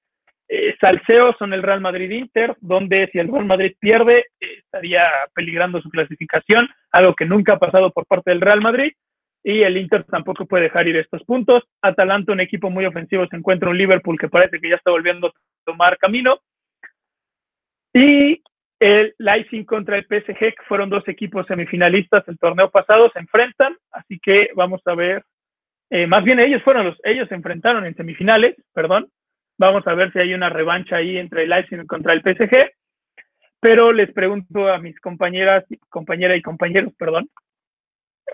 eh, salseo son el Real Madrid-Inter, donde si el Real Madrid pierde, estaría peligrando su clasificación, algo que nunca ha pasado por parte del Real Madrid, y el Inter tampoco puede dejar ir estos puntos. Atalanta, un equipo muy ofensivo, se encuentra un Liverpool que parece que ya está volviendo a tomar camino. Y el Leipzig contra el PSG, que fueron dos equipos semifinalistas el torneo pasado, se enfrentan, así que vamos a ver, eh, más bien ellos fueron los, ellos se enfrentaron en semifinales, perdón, vamos a ver si hay una revancha ahí entre el Leipzig contra el PSG. pero les pregunto a mis compañeras, compañera y compañeros, perdón,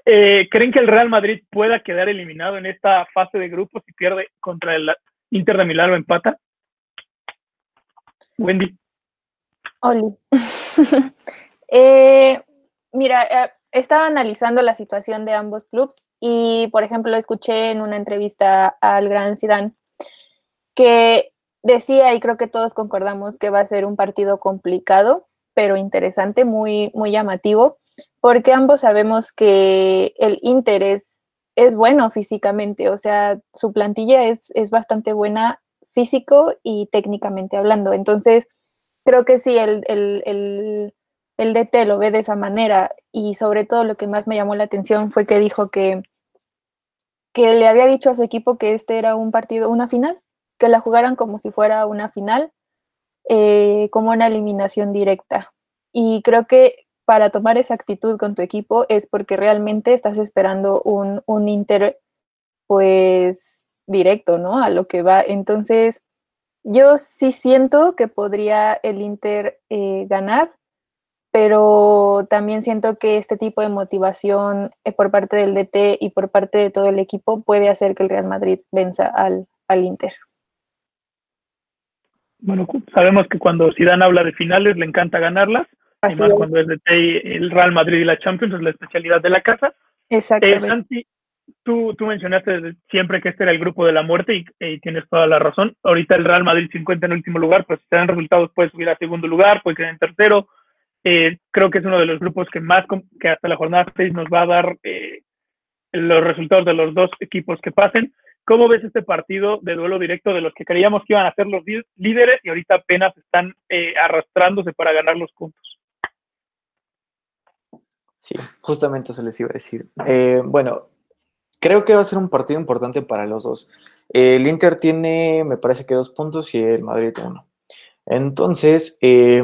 eh, ¿creen que el Real Madrid pueda quedar eliminado en esta fase de grupos si pierde contra el Inter de Milán o empata? Wendy. Oli. [laughs] eh, mira, eh, estaba analizando la situación de ambos clubes y, por ejemplo, escuché en una entrevista al gran Zidane que decía, y creo que todos concordamos, que va a ser un partido complicado, pero interesante, muy, muy llamativo, porque ambos sabemos que el Inter es, es bueno físicamente, o sea, su plantilla es, es bastante buena físico y técnicamente hablando. Entonces, creo que sí, el, el, el, el DT lo ve de esa manera y sobre todo lo que más me llamó la atención fue que dijo que, que le había dicho a su equipo que este era un partido, una final, que la jugaran como si fuera una final, eh, como una eliminación directa. Y creo que para tomar esa actitud con tu equipo es porque realmente estás esperando un, un Inter, pues, directo, ¿no? A lo que va. Entonces, yo sí siento que podría el Inter eh, ganar, pero también siento que este tipo de motivación eh, por parte del DT y por parte de todo el equipo puede hacer que el Real Madrid venza al, al Inter. Bueno, sabemos que cuando Zidane habla de finales le encanta ganarlas, Así además cuando es DT el Real Madrid y la Champions es la especialidad de la casa. Exactamente. Eh, tú, tú mencionaste siempre que este era el grupo de la muerte y, tienes toda la razón. Ahorita el Real Madrid se encuentra en último lugar, pues si te dan resultados puede subir a segundo lugar, puede quedar en tercero. Eh, creo que es uno de los grupos que más, que hasta la jornada 6 nos va a dar eh, los resultados de los dos equipos que pasen. ¿Cómo ves este partido de duelo directo de los que creíamos que iban a ser los líderes y ahorita apenas están eh, arrastrándose para ganar los puntos? Sí, justamente eso les iba a decir. bueno, Creo que va a ser un partido importante para los dos. El Inter tiene, me parece que dos puntos y el Madrid uno. Entonces, eh,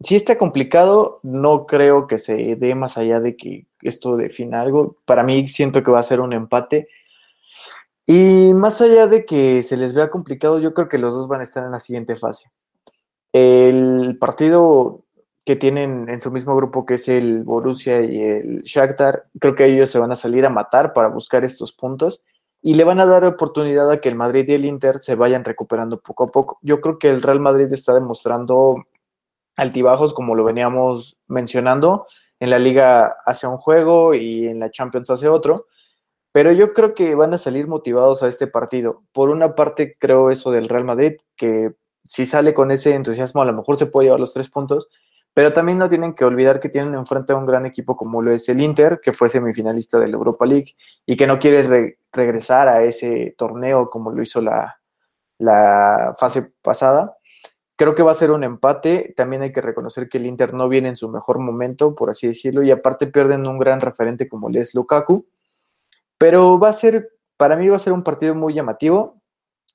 si está complicado, no creo que se dé más allá de que esto defina algo. Para mí siento que va a ser un empate. Y más allá de que se les vea complicado, yo creo que los dos van a estar en la siguiente fase. El partido que tienen en su mismo grupo, que es el Borussia y el Shakhtar, creo que ellos se van a salir a matar para buscar estos puntos y le van a dar oportunidad a que el Madrid y el Inter se vayan recuperando poco a poco. Yo creo que el Real Madrid está demostrando altibajos, como lo veníamos mencionando. En la liga hace un juego y en la Champions hace otro. Pero yo creo que van a salir motivados a este partido. Por una parte, creo eso del Real Madrid, que si sale con ese entusiasmo, a lo mejor se puede llevar los tres puntos. Pero también no tienen que olvidar que tienen enfrente a un gran equipo como lo es el Inter, que fue semifinalista de la Europa League y que no quiere regresar a ese torneo como lo hizo la, la fase pasada. Creo que va a ser un empate. También hay que reconocer que el Inter no viene en su mejor momento, por así decirlo, y aparte pierden un gran referente como es Lukaku. Pero va a ser, para mí va a ser un partido muy llamativo.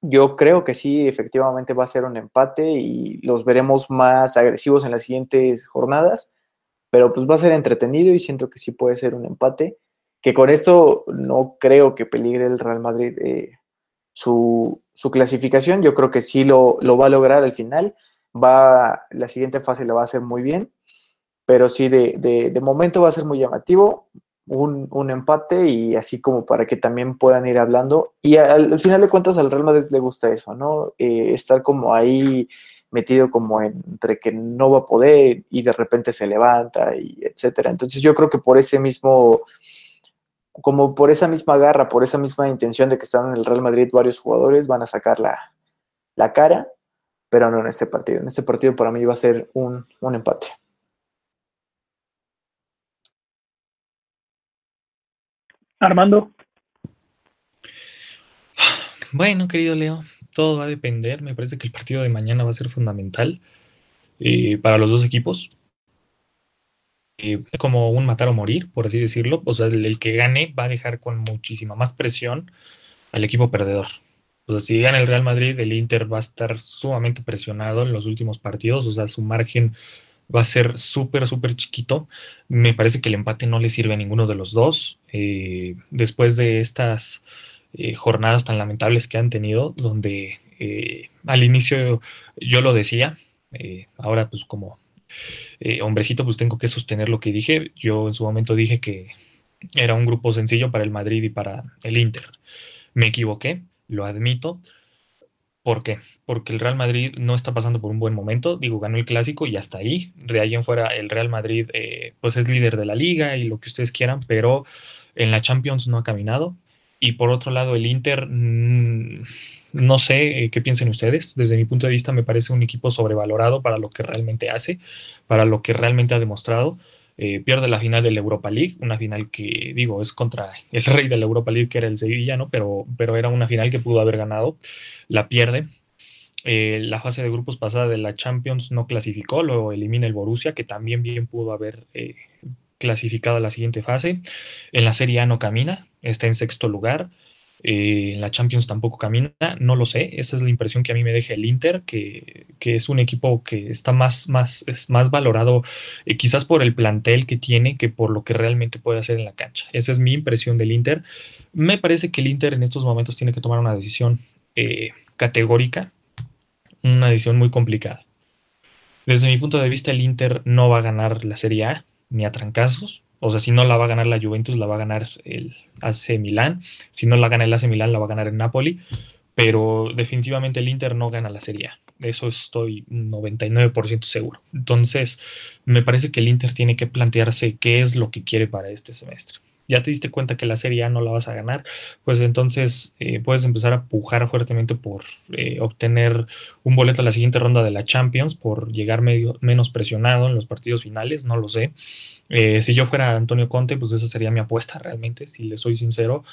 Yo creo que sí, efectivamente va a ser un empate y los veremos más agresivos en las siguientes jornadas, pero pues va a ser entretenido y siento que sí puede ser un empate, que con esto no creo que peligre el Real Madrid eh, su, clasificación, yo creo que sí lo, lo, va a lograr al final, va, la siguiente fase la va a hacer muy bien, pero sí de, de momento va a ser muy llamativo, un, empate y así como para que también puedan ir hablando. Y al, final de cuentas al Real Madrid le gusta eso, ¿no? Eh, estar como ahí metido como entre que no va a poder y de repente se levanta y etcétera. Entonces yo creo que por ese mismo, como por esa misma garra, por esa misma intención de que están en el Real Madrid varios jugadores, van a sacar la, la cara, pero no en este partido. En este partido para mí va a ser un, un empate. Armando. Bueno, querido Leo, todo va a depender. Me parece que el partido de mañana va a ser fundamental eh, para los dos equipos. Eh, es como un matar o morir, por así decirlo. O sea, el, que gane va a dejar con muchísima más presión al equipo perdedor. O sea, si gana el Real Madrid, el Inter va a estar sumamente presionado en los últimos partidos. O sea, su margen va a ser súper, súper chiquito. Me parece que el empate no le sirve a ninguno de los dos. Eh, después de estas eh, jornadas tan lamentables que han tenido, donde eh, al inicio yo lo decía, ahora pues como hombrecito, pues tengo que sostener lo que dije. Yo en su momento dije que era un grupo sencillo para el Madrid y para el Inter. Me equivoqué, lo admito. ¿Por qué? Porque el Real Madrid no está pasando por un buen momento. Digo, ganó el clásico y hasta ahí. De ahí en fuera, el Real Madrid, eh, pues es líder de la liga y lo que ustedes quieran, pero en la Champions no ha caminado. Y por otro lado, el Inter, mm, no sé eh, qué piensen ustedes. Desde mi punto de vista, me parece un equipo sobrevalorado para lo que realmente hace, para lo que realmente ha demostrado. Eh, pierde la final de la Europa League, una final que, digo, es contra el [laughs] rey de la Europa League, que era el Sevilla, ¿no? Pero, pero era una final que pudo haber ganado. La pierde. Eh, la fase de grupos pasada de la Champions no clasificó, lo elimina el Borussia, que también bien pudo haber clasificado a la siguiente fase. En la Serie A no camina, está en sexto lugar. Eh, en la Champions tampoco camina, no lo sé. Esa es la impresión que a mí me deja el Inter, que, es un equipo que está más, más, más valorado, eh, quizás por el plantel que tiene, que por lo que realmente puede hacer en la cancha. Esa es mi impresión del Inter. Me parece que el Inter en estos momentos tiene que tomar una decisión eh, categórica, una decisión muy complicada. Desde mi punto de vista, el Inter no va a ganar la Serie A ni a trancazos. O sea, si no la va a ganar la Juventus, la va a ganar el AC Milán. Si no la gana el AC Milán, la va a ganar el Napoli. Pero definitivamente el Inter no gana la Serie A. Eso estoy 99% seguro. Entonces, me parece que el Inter tiene que plantearse qué es lo que quiere para este semestre ya te diste cuenta que la Serie A no la vas a ganar, pues entonces eh, puedes empezar a pujar fuertemente por eh, obtener un boleto a la siguiente ronda de la Champions, por llegar medio, menos presionado en los partidos finales, no lo sé. Eh, si yo fuera Antonio Conte, pues esa sería mi apuesta realmente, si le soy sincero.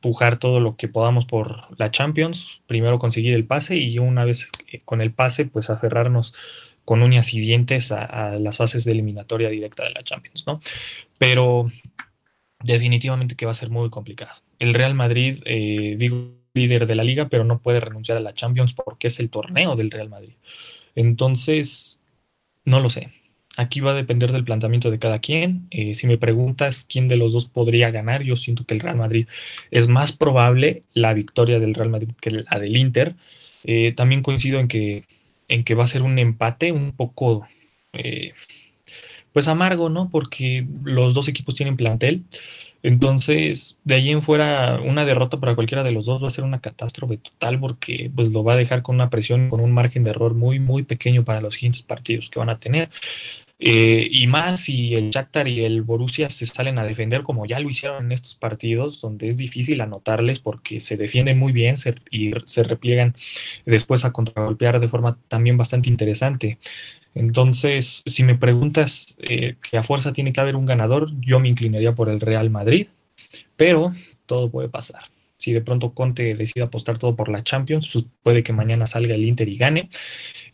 pujar todo lo que podamos por la Champions, primero conseguir el pase y una vez con el pase, pues aferrarnos con uñas y dientes a, las fases de eliminatoria directa de la Champions, ¿no? Pero definitivamente que va a ser muy complicado. El Real Madrid, eh, digo, líder de la liga, pero no puede renunciar a la Champions porque es el torneo del Real Madrid. Entonces, no lo sé. Aquí va a depender del planteamiento de cada quien. Eh, si me preguntas quién de los dos podría ganar, yo siento que el Real Madrid es más probable la victoria del Real Madrid que la del Inter. Eh, también coincido en que en que va a ser un empate un poco, eh, pues amargo, ¿no? Porque los dos equipos tienen plantel. Entonces, de ahí en fuera, una derrota para cualquiera de los dos va a ser una catástrofe total porque pues lo va a dejar con una presión, con un margen de error muy, muy pequeño para los siguientes partidos que van a tener. Eh, y más si el Shakhtar y el Borussia se salen a defender como ya lo hicieron en estos partidos, donde es difícil anotarles porque se defienden muy bien y se repliegan después a contragolpear de forma también bastante interesante. Entonces, si me preguntas eh, que a fuerza tiene que haber un ganador, yo me inclinaría por el Real Madrid, pero todo puede pasar. Si de pronto Conte decide apostar todo por la Champions, pues puede que mañana salga el Inter y gane.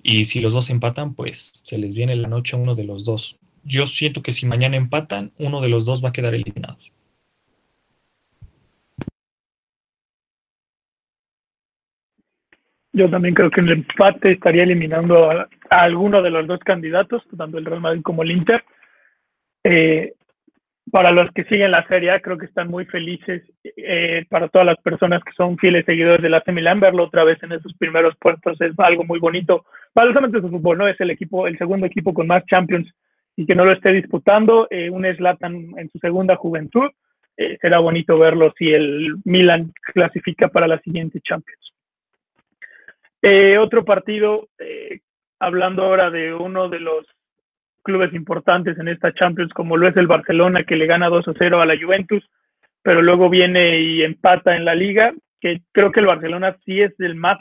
Y si los dos empatan, pues se les viene la noche a uno de los dos. Yo siento que si mañana empatan, uno de los dos va a quedar eliminado. Yo también creo que el empate estaría eliminando a, alguno de los dos candidatos, tanto el Real Madrid como el Inter. Eh, para los que siguen la Serie creo que están muy felices. Eh, para todas las personas que son fieles seguidores de la Milán, verlo otra vez en esos primeros puestos es algo muy bonito. Para los amantes de fútbol, ¿no? Es el equipo, el segundo equipo con más Champions y que no lo esté disputando. Eh, un Slatan en su segunda juventud. Eh, será bonito verlo si el Milan clasifica para la siguiente Champions. otro partido, hablando ahora de uno de los clubes importantes en esta Champions, como lo es el Barcelona, que le gana 2 a 0 a la Juventus, pero luego viene y empata en la liga, que creo que el Barcelona sí es del más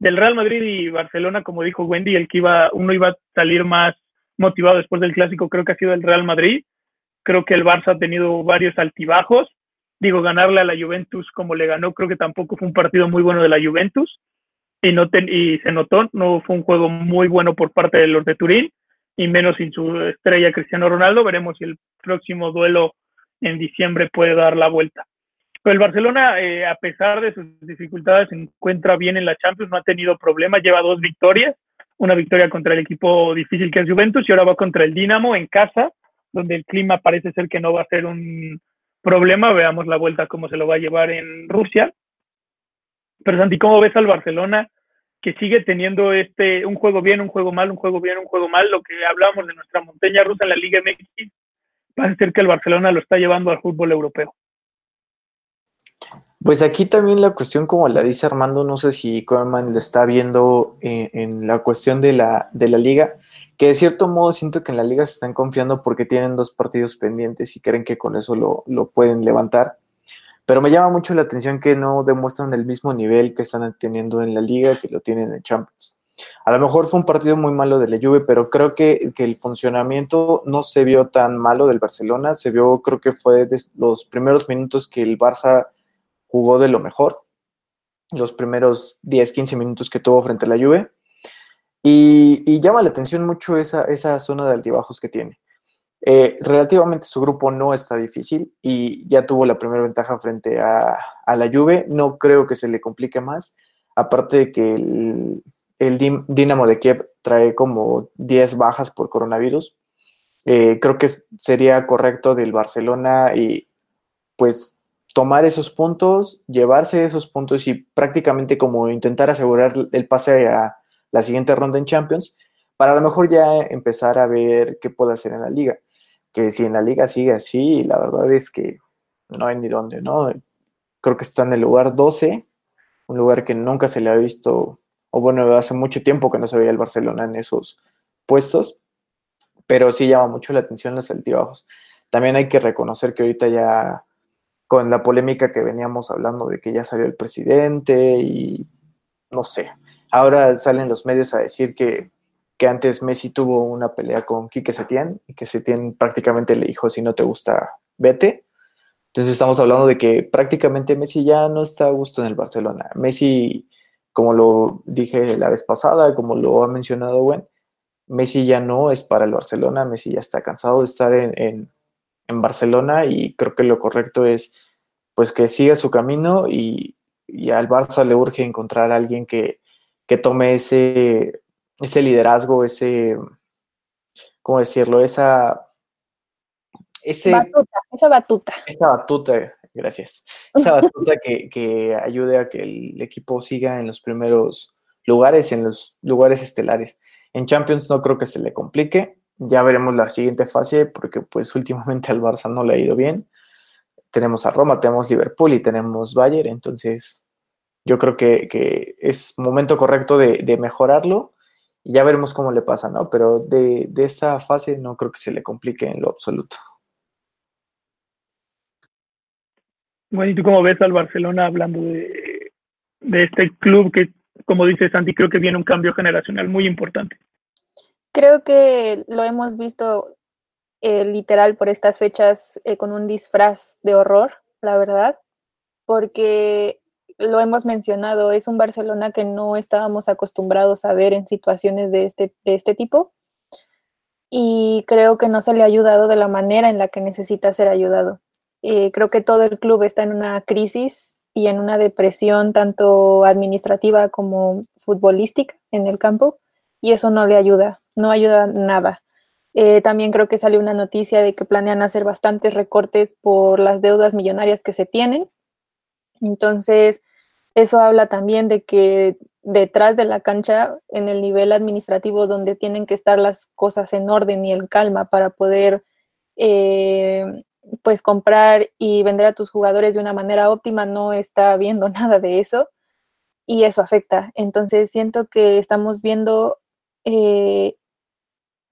del Real Madrid y Barcelona, como dijo Wendy, el que iba, uno iba a salir más motivado después del clásico, creo que ha sido el Real Madrid. Creo que el Barça ha tenido varios altibajos. Digo, ganarle a la Juventus como le ganó, creo que tampoco fue un partido muy bueno de la Juventus. Y, no y se notó, no fue un juego muy bueno por parte de los de Turín y menos sin su estrella Cristiano Ronaldo. Veremos si el próximo duelo en diciembre puede dar la vuelta. Pero el Barcelona, eh, a pesar de sus dificultades, se encuentra bien en la Champions, no ha tenido problemas, lleva dos victorias, una victoria contra el equipo difícil que es Juventus y ahora va contra el Dinamo en casa, donde el clima parece ser que no va a ser un problema. Veamos la vuelta cómo se lo va a llevar en Rusia. Pero Santi, ¿cómo ves al Barcelona? Que sigue teniendo este un juego bien, un juego mal, un juego bien, un juego mal, lo que hablamos de nuestra montaña rusa en la Liga MX, a ser que el Barcelona lo está llevando al fútbol europeo. Pues aquí también la cuestión, como la dice Armando, no sé si Koeman lo está viendo en, la cuestión de la, de la liga, que de cierto modo siento que en la liga se están confiando porque tienen dos partidos pendientes y creen que con eso lo, lo pueden levantar. Pero me llama mucho la atención que no demuestran el mismo nivel que están teniendo en la liga que lo tienen en Champions. A lo mejor fue un partido muy malo de la Juve, pero creo que, el funcionamiento no se vio tan malo del Barcelona. Se vio, creo que fue los primeros minutos que el Barça jugó de lo mejor, los primeros 10, 15 minutos que tuvo frente a la Juve. Y, llama la atención mucho esa, esa, zona de altibajos que tiene. Eh, relativamente su grupo no está difícil y ya tuvo la primera ventaja frente a, la Juve. No creo que se le complique más. Aparte de que el, Dinamo de Kiev trae como 10 bajas por coronavirus. Eh, creo que sería correcto del Barcelona y pues tomar esos puntos, llevarse esos puntos y prácticamente como intentar asegurar el pase a la siguiente ronda en Champions, para a lo mejor ya empezar a ver qué puede hacer en la liga. Que si en la liga sigue así, la verdad es que no hay ni dónde, ¿no? Creo que está en el lugar 12, un lugar que nunca se le ha visto, o bueno, hace mucho tiempo que no se veía el Barcelona en esos puestos, pero sí llama mucho la atención los altibajos. También hay que reconocer que ahorita ya con la polémica que veníamos hablando de que ya salió el presidente y no sé. Ahora salen los medios a decir que, antes Messi tuvo una pelea con Quique Setién y que Setién prácticamente le dijo, si no te gusta, vete. Entonces estamos hablando de que prácticamente Messi ya no está a gusto en el Barcelona. Messi, como lo dije la vez pasada, como lo ha mencionado Gwen, Messi ya no es para el Barcelona, Messi ya está cansado de estar en en Barcelona y creo que lo correcto es pues que siga su camino y, al Barça le urge encontrar a alguien que, tome ese, ese liderazgo, ese, ¿cómo decirlo? Esa... Ese, batuta, esa batuta. Esa batuta, gracias. Esa batuta que, que ayude a que el equipo siga en los primeros lugares, en los lugares estelares. En Champions no creo que se le complique ya veremos la siguiente fase porque pues últimamente al Barça no le ha ido bien. Tenemos a Roma, tenemos Liverpool y tenemos Bayern, entonces yo creo que, es momento correcto de, mejorarlo y ya veremos cómo le pasa, ¿no? Pero de, de esta fase no creo que se le complique en lo absoluto. Bueno, ¿y tú cómo ves al Barcelona hablando de, de este club que, como dice Santi, creo que viene un cambio generacional muy importante? Creo que lo hemos visto eh, literal por estas fechas eh, con un disfraz de horror, la verdad, porque lo hemos mencionado, es un Barcelona que no estábamos acostumbrados a ver en situaciones de este, de este tipo y creo que no se le ha ayudado de la manera en la que necesita ser ayudado. Eh, creo que todo el club está en una crisis y en una depresión tanto administrativa como futbolística en el campo y eso no le ayuda no ayuda nada. Eh, también creo que salió una noticia de que planean hacer bastantes recortes por las deudas millonarias que se tienen. Entonces, eso habla también de que detrás de la cancha, en el nivel administrativo donde tienen que estar las cosas en orden y en calma para poder eh, pues comprar y vender a tus jugadores de una manera óptima, no está viendo [laughs] nada de eso y eso afecta. Entonces siento que estamos viendo eh,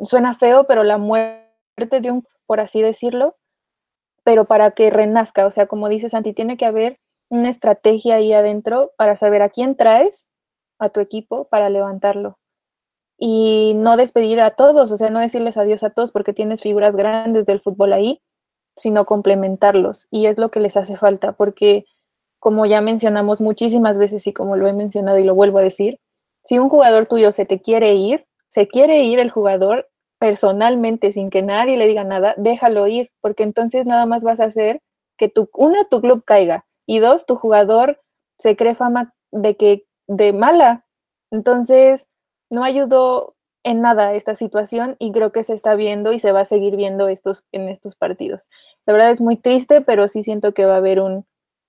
suena feo, pero la muerte de un, por así decirlo, pero para que renazca, o sea, como dice Santi, tiene que haber una estrategia ahí adentro para saber a quién traes a tu equipo para levantarlo. Y no despedir a todos, o sea, no decirles adiós a todos porque tienes figuras grandes del fútbol ahí, sino complementarlos. Y es lo que les hace falta, porque como ya mencionamos muchísimas veces y como lo he mencionado y lo vuelvo a decir, si un jugador tuyo se te quiere ir, se quiere ir el jugador personalmente sin que nadie le diga nada, déjalo ir, porque entonces nada más vas a hacer que tu, uno, tu club caiga y dos, tu jugador se cree fama de que de mala. Entonces, no ayudó en nada esta situación y creo que se está viendo y se va a seguir viendo estos, en estos partidos. La verdad es muy triste, pero sí siento que va a haber un,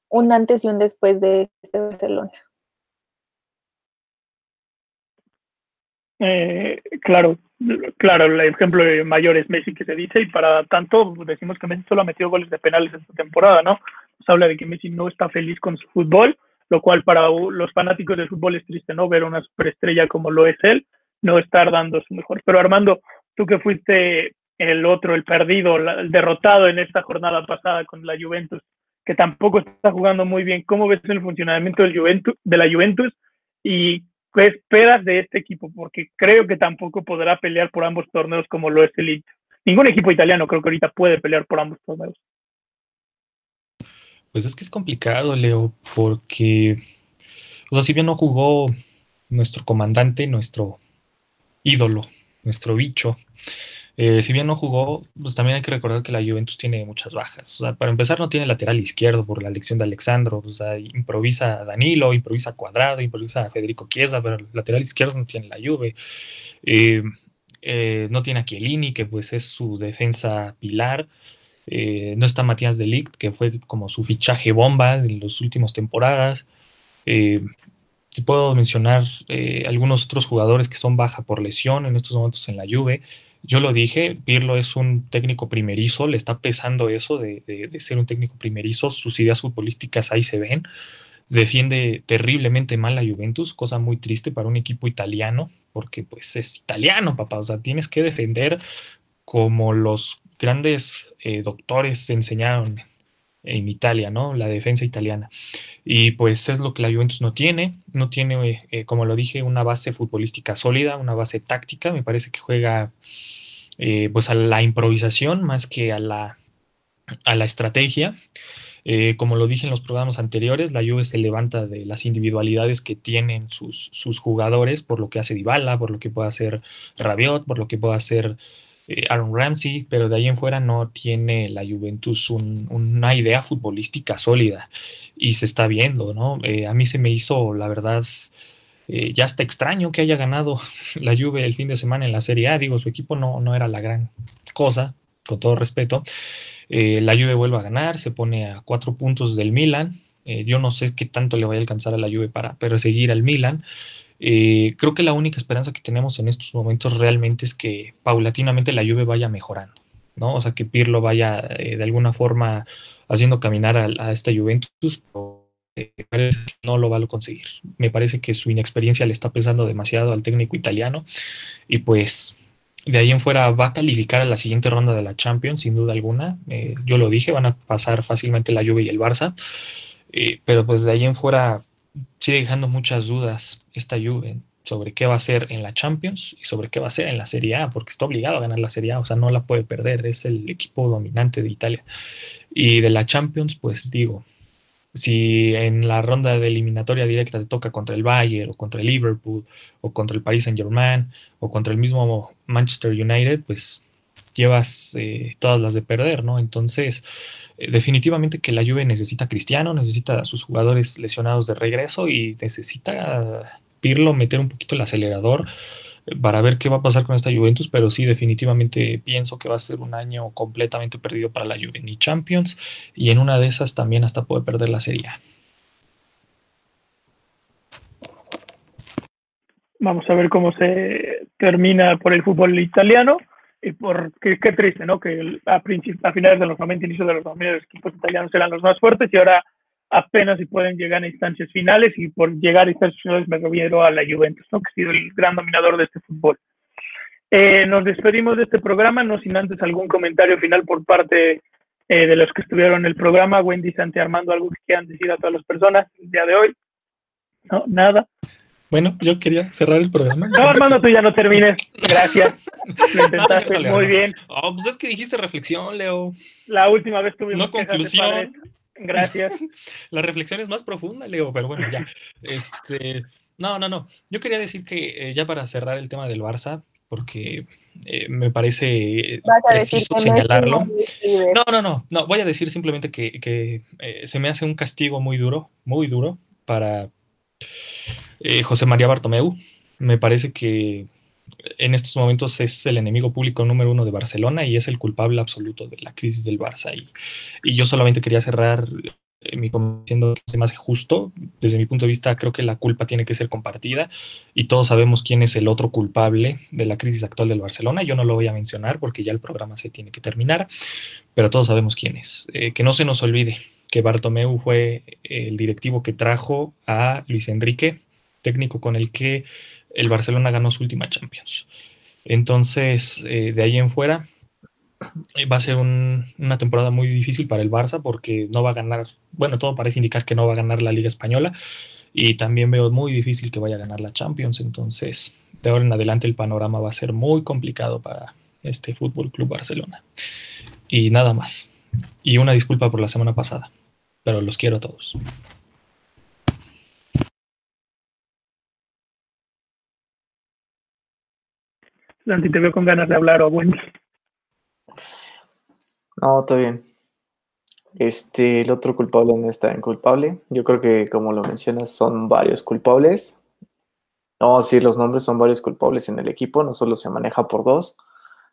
un antes y un después de este Barcelona. Eh, claro, claro, el ejemplo mayor es Messi que se dice y para tanto decimos que Messi solo ha metido goles de penales esta temporada, ¿no? Habla de que Messi no está feliz con su fútbol, lo cual para los fanáticos del fútbol es triste, ¿no? Ver una superestrella como lo es él, no estar dando su mejor. Pero Armando, tú que fuiste el otro, el perdido, el derrotado en esta jornada pasada con la Juventus, que tampoco está jugando muy bien, ¿cómo ves el funcionamiento del Juventus, de la Juventus y qué esperas de este equipo? Porque creo que tampoco podrá pelear por ambos torneos como lo es el Inter. Ningún equipo italiano creo que ahorita puede pelear por ambos torneos. Pues es que es complicado, Leo, porque, o sea, si bien no jugó nuestro comandante, nuestro ídolo, nuestro bicho, eh, si bien no jugó, pues también hay que recordar que la Juventus tiene muchas bajas. O sea, para empezar, no tiene lateral izquierdo por la elección de Alexandro. O sea, improvisa Danilo, improvisa Cuadrado, improvisa Federico Chiesa, pero el lateral izquierdo no tiene la Juve. Eh, eh, no tiene a Chiellini, que pues es su defensa pilar. No está Matías Delict, que fue como su fichaje bomba en las últimas temporadas. puedo mencionar algunos otros jugadores que son baja por lesión en estos momentos en la Juve. Yo lo dije, Pirlo es un técnico primerizo, le está pesando eso de, ser un técnico primerizo, sus ideas futbolísticas ahí se ven. Defiende terriblemente mal la Juventus, cosa muy triste para un equipo italiano, porque pues es italiano, papá, o sea, tienes que defender como los grandes eh, doctores enseñaron en Italia, ¿no? La defensa italiana. Y pues es lo que la Juventus no tiene, no tiene, eh, como lo dije, una base futbolística sólida, una base táctica, me parece que juega eh, pues a la improvisación más que a la, a la estrategia. Eh, como lo dije en los programas anteriores, la Juve se levanta de las individualidades que tienen sus, sus jugadores, por lo que hace Dybala, por lo que puede hacer Rabiot, por lo que puede hacer eh, Aaron Ramsey, pero de ahí en fuera no tiene la Juventus una idea futbolística sólida y se está viendo, ¿no? a mí se me hizo, la verdad, eh, ya está extraño que haya ganado [laughs] la Juve el fin de semana en la Serie A. Digo, su equipo no, no era la gran cosa, con todo respeto. Eh, la Juve vuelve a ganar, se pone a cuatro puntos del Milan. Eh, yo no sé qué tanto le vaya a alcanzar a la Juve para perseguir al Milan. Creo que la única esperanza que tenemos en estos momentos realmente es que paulatinamente la Juve vaya mejorando, ¿no? O sea, que Pirlo vaya de alguna forma haciendo caminar a, esta Juventus que no lo va a conseguir. Me parece que su inexperiencia le está pesando demasiado al técnico italiano y pues de ahí en fuera va a calificar a la siguiente ronda de la Champions, sin duda alguna. Eh, yo lo dije, van a pasar fácilmente la Juve y el Barça, eh, pero pues de ahí en fuera sigue dejando muchas dudas esta Juve sobre qué va a hacer en la Champions y sobre qué va a hacer en la Serie A, porque está obligado a ganar la Serie A, o sea, no la puede perder, es el equipo dominante de Italia. Y de la Champions, pues digo, si en la ronda de eliminatoria directa te toca contra el Bayern o contra el Liverpool o contra el Paris Saint Germain o contra el mismo Manchester United, pues llevas eh, todas las de perder, ¿no? Entonces, definitivamente que la Juve necesita a Cristiano, necesita a sus jugadores lesionados de regreso y necesita Pirlo meter un poquito el acelerador para ver qué va a pasar con esta Juventus, pero sí, definitivamente pienso que va a ser un año completamente perdido para la Juve, ni Champions, y en una de esas también hasta puede perder la Serie Vamos a ver cómo se termina por el fútbol italiano y por qué, triste, ¿no? Que a, a finales de los 90, inicios de los 2000, los equipos italianos eran los más fuertes y ahora apenas si pueden llegar a instancias finales y por llegar a instancias finales me refiero a la Juventus, ¿no? que ha sido el gran dominador de este fútbol. Eh, nos despedimos de este programa, no sin antes algún comentario final por parte eh, de los que estuvieron en el programa. Wendy, Santi, Armando, algo que quieran decir a todas las personas el día de hoy. No, nada. Bueno, yo quería cerrar el programa. No, Armando, tú ya no termines. Gracias. Lo [laughs] intentaste muy bien. Oh, pues es que dijiste reflexión, Leo. La última vez tuvimos. No conclusión. Gracias. [laughs] La reflexión es más profunda, Leo, pero bueno, ya. Este, no, no, no. Yo quería decir que eh, ya para cerrar el tema del Barça, porque eh, me parece preciso señalarlo. No, no, no, no. Voy a decir simplemente que, eh, se me hace un castigo muy duro, muy duro para José María Bartomeu. Me parece que en estos momentos es el enemigo público número uno de Barcelona y es el culpable absoluto de la crisis del Barça. Y, y yo solamente quería cerrar mi que se me hace justo. Desde mi punto de vista, creo que la culpa tiene que ser compartida y todos sabemos quién es el otro culpable de la crisis actual del Barcelona. Yo no lo voy a mencionar porque ya el programa se tiene que terminar, pero todos sabemos quién es. Eh, que no se nos olvide que Bartomeu fue el directivo que trajo a Luis Enrique, técnico con el que el Barcelona ganó su última Champions. Entonces, eh, de ahí en fuera, eh, va a ser una temporada muy difícil para el Barça porque no va a ganar, bueno, todo parece indicar que no va a ganar la Liga Española y también veo muy difícil que vaya a ganar la Champions, entonces de ahora en adelante el panorama va a ser muy complicado para este Fútbol Club Barcelona. Y nada más. Y una disculpa por la semana pasada, pero los quiero a todos. Santi, te veo con ganas de hablar o Wendy. No, está bien. Este, el otro culpable no está en culpable. Yo creo que, como lo mencionas, son varios culpables. No decir los nombres, son varios culpables en el equipo, no solo se maneja por dos.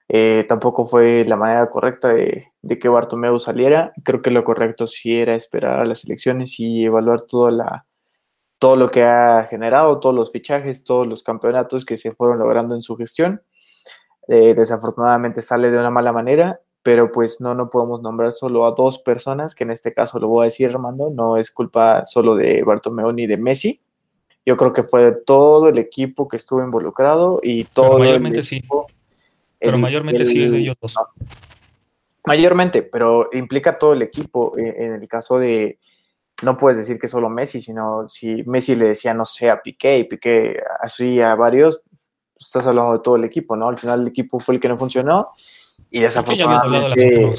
Eh, tampoco fue la manera correcta de, que Bartomeu saliera. Creo que lo correcto sí era esperar a las elecciones y evaluar toda la, todo lo que ha generado, todos los fichajes, todos los campeonatos que se fueron logrando en su gestión. Eh, desafortunadamente sale de una mala manera pero pues no, no podemos nombrar solo a dos personas, que en este caso lo voy a decir, Armando, no es culpa solo de Bartomeu ni de Messi. Yo creo que fue de todo el equipo que estuvo involucrado y todo. Mayormente sí. Pero mayormente sí es de ellos dos. Mayormente, pero implica todo el equipo. En el caso de, no puedes decir que solo Messi, sino si Messi le decía, no sé, a Piqué y Piqué así a varios, estás hablando de todo el equipo, ¿no? Al final el equipo fue el que no funcionó y desafortunadamente,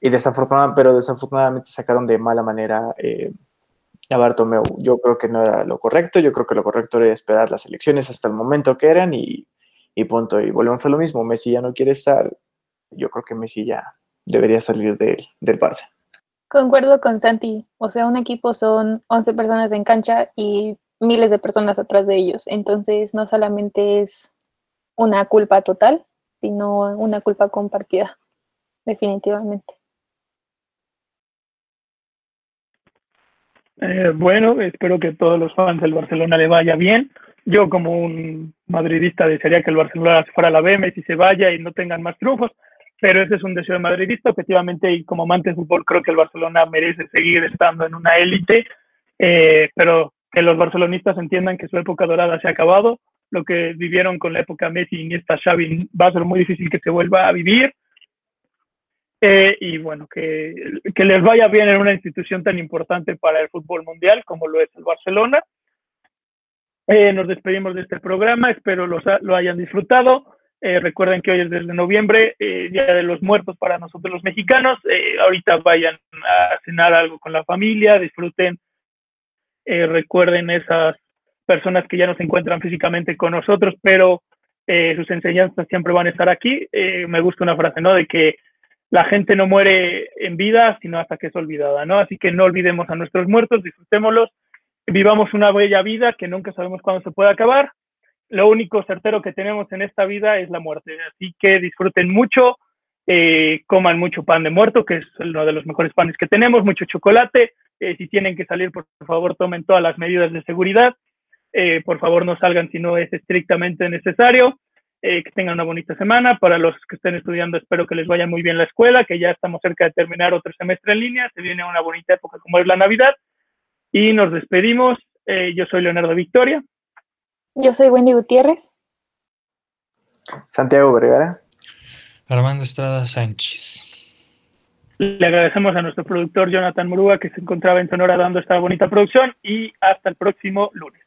y desafortunadamente, pero desafortunadamente sacaron de mala manera eh, a Bartomeu. Yo creo que no era lo correcto, yo creo que lo correcto era esperar las elecciones hasta el momento que eran y, y punto. Y volvemos a lo mismo, Messi ya no quiere estar, yo creo que Messi ya debería salir del, del Barça. Concuerdo con Santi, o sea, un equipo son 11 personas en cancha y miles de personas atrás de ellos, entonces no solamente es una culpa total, sino una culpa compartida, definitivamente. Eh, bueno, espero que todos los fans del Barcelona le vaya bien. Yo como un madridista desearía que el Barcelona fuera a la B, y se vaya y no tengan más triunfos, pero ese es un deseo de madridista. Efectivamente, y como amante de fútbol, creo que el Barcelona merece seguir estando en una élite, eh, pero que los barcelonistas entiendan que su época dorada se ha acabado, lo que vivieron con la época Messi, y esta Xavi, va a ser muy difícil que se vuelva a vivir. Eh, y bueno, que, que, les vaya bien en una institución tan importante para el fútbol mundial como lo es el Barcelona. Eh, nos despedimos de este programa, espero los, lo hayan disfrutado. Eh, recuerden que hoy es desde noviembre, Día de los Muertos para nosotros los mexicanos. ahorita vayan a cenar algo con la familia, disfruten, recuerden esas personas que ya no se encuentran físicamente con nosotros, pero eh, sus enseñanzas siempre van a estar aquí. Eh, me gusta una frase, ¿no? De que la gente no muere en vida, sino hasta que es olvidada, ¿no? Así que no olvidemos a nuestros muertos, disfrutémoslos, vivamos una bella vida que nunca sabemos cuándo se puede acabar. Lo único certero que tenemos en esta vida es la muerte, así que disfruten mucho, eh, coman mucho pan de muerto, que es uno de los mejores panes que tenemos, mucho chocolate. si tienen que salir, por favor, tomen todas las medidas de seguridad eh, por favor, no salgan si no es estrictamente necesario. Eh, que tengan una bonita semana. Para los que estén estudiando, espero que les vaya muy bien la escuela, que ya estamos cerca de terminar otro semestre en línea. Se viene una bonita época como es la Navidad. Y nos despedimos. Eh, yo soy Leonardo Victoria. Yo soy Wendy Gutiérrez. Santiago Vergara. Armando Estrada Sánchez. Le agradecemos a nuestro productor Jonathan Murúa que se encontraba en Sonora dando esta bonita producción y hasta el próximo lunes.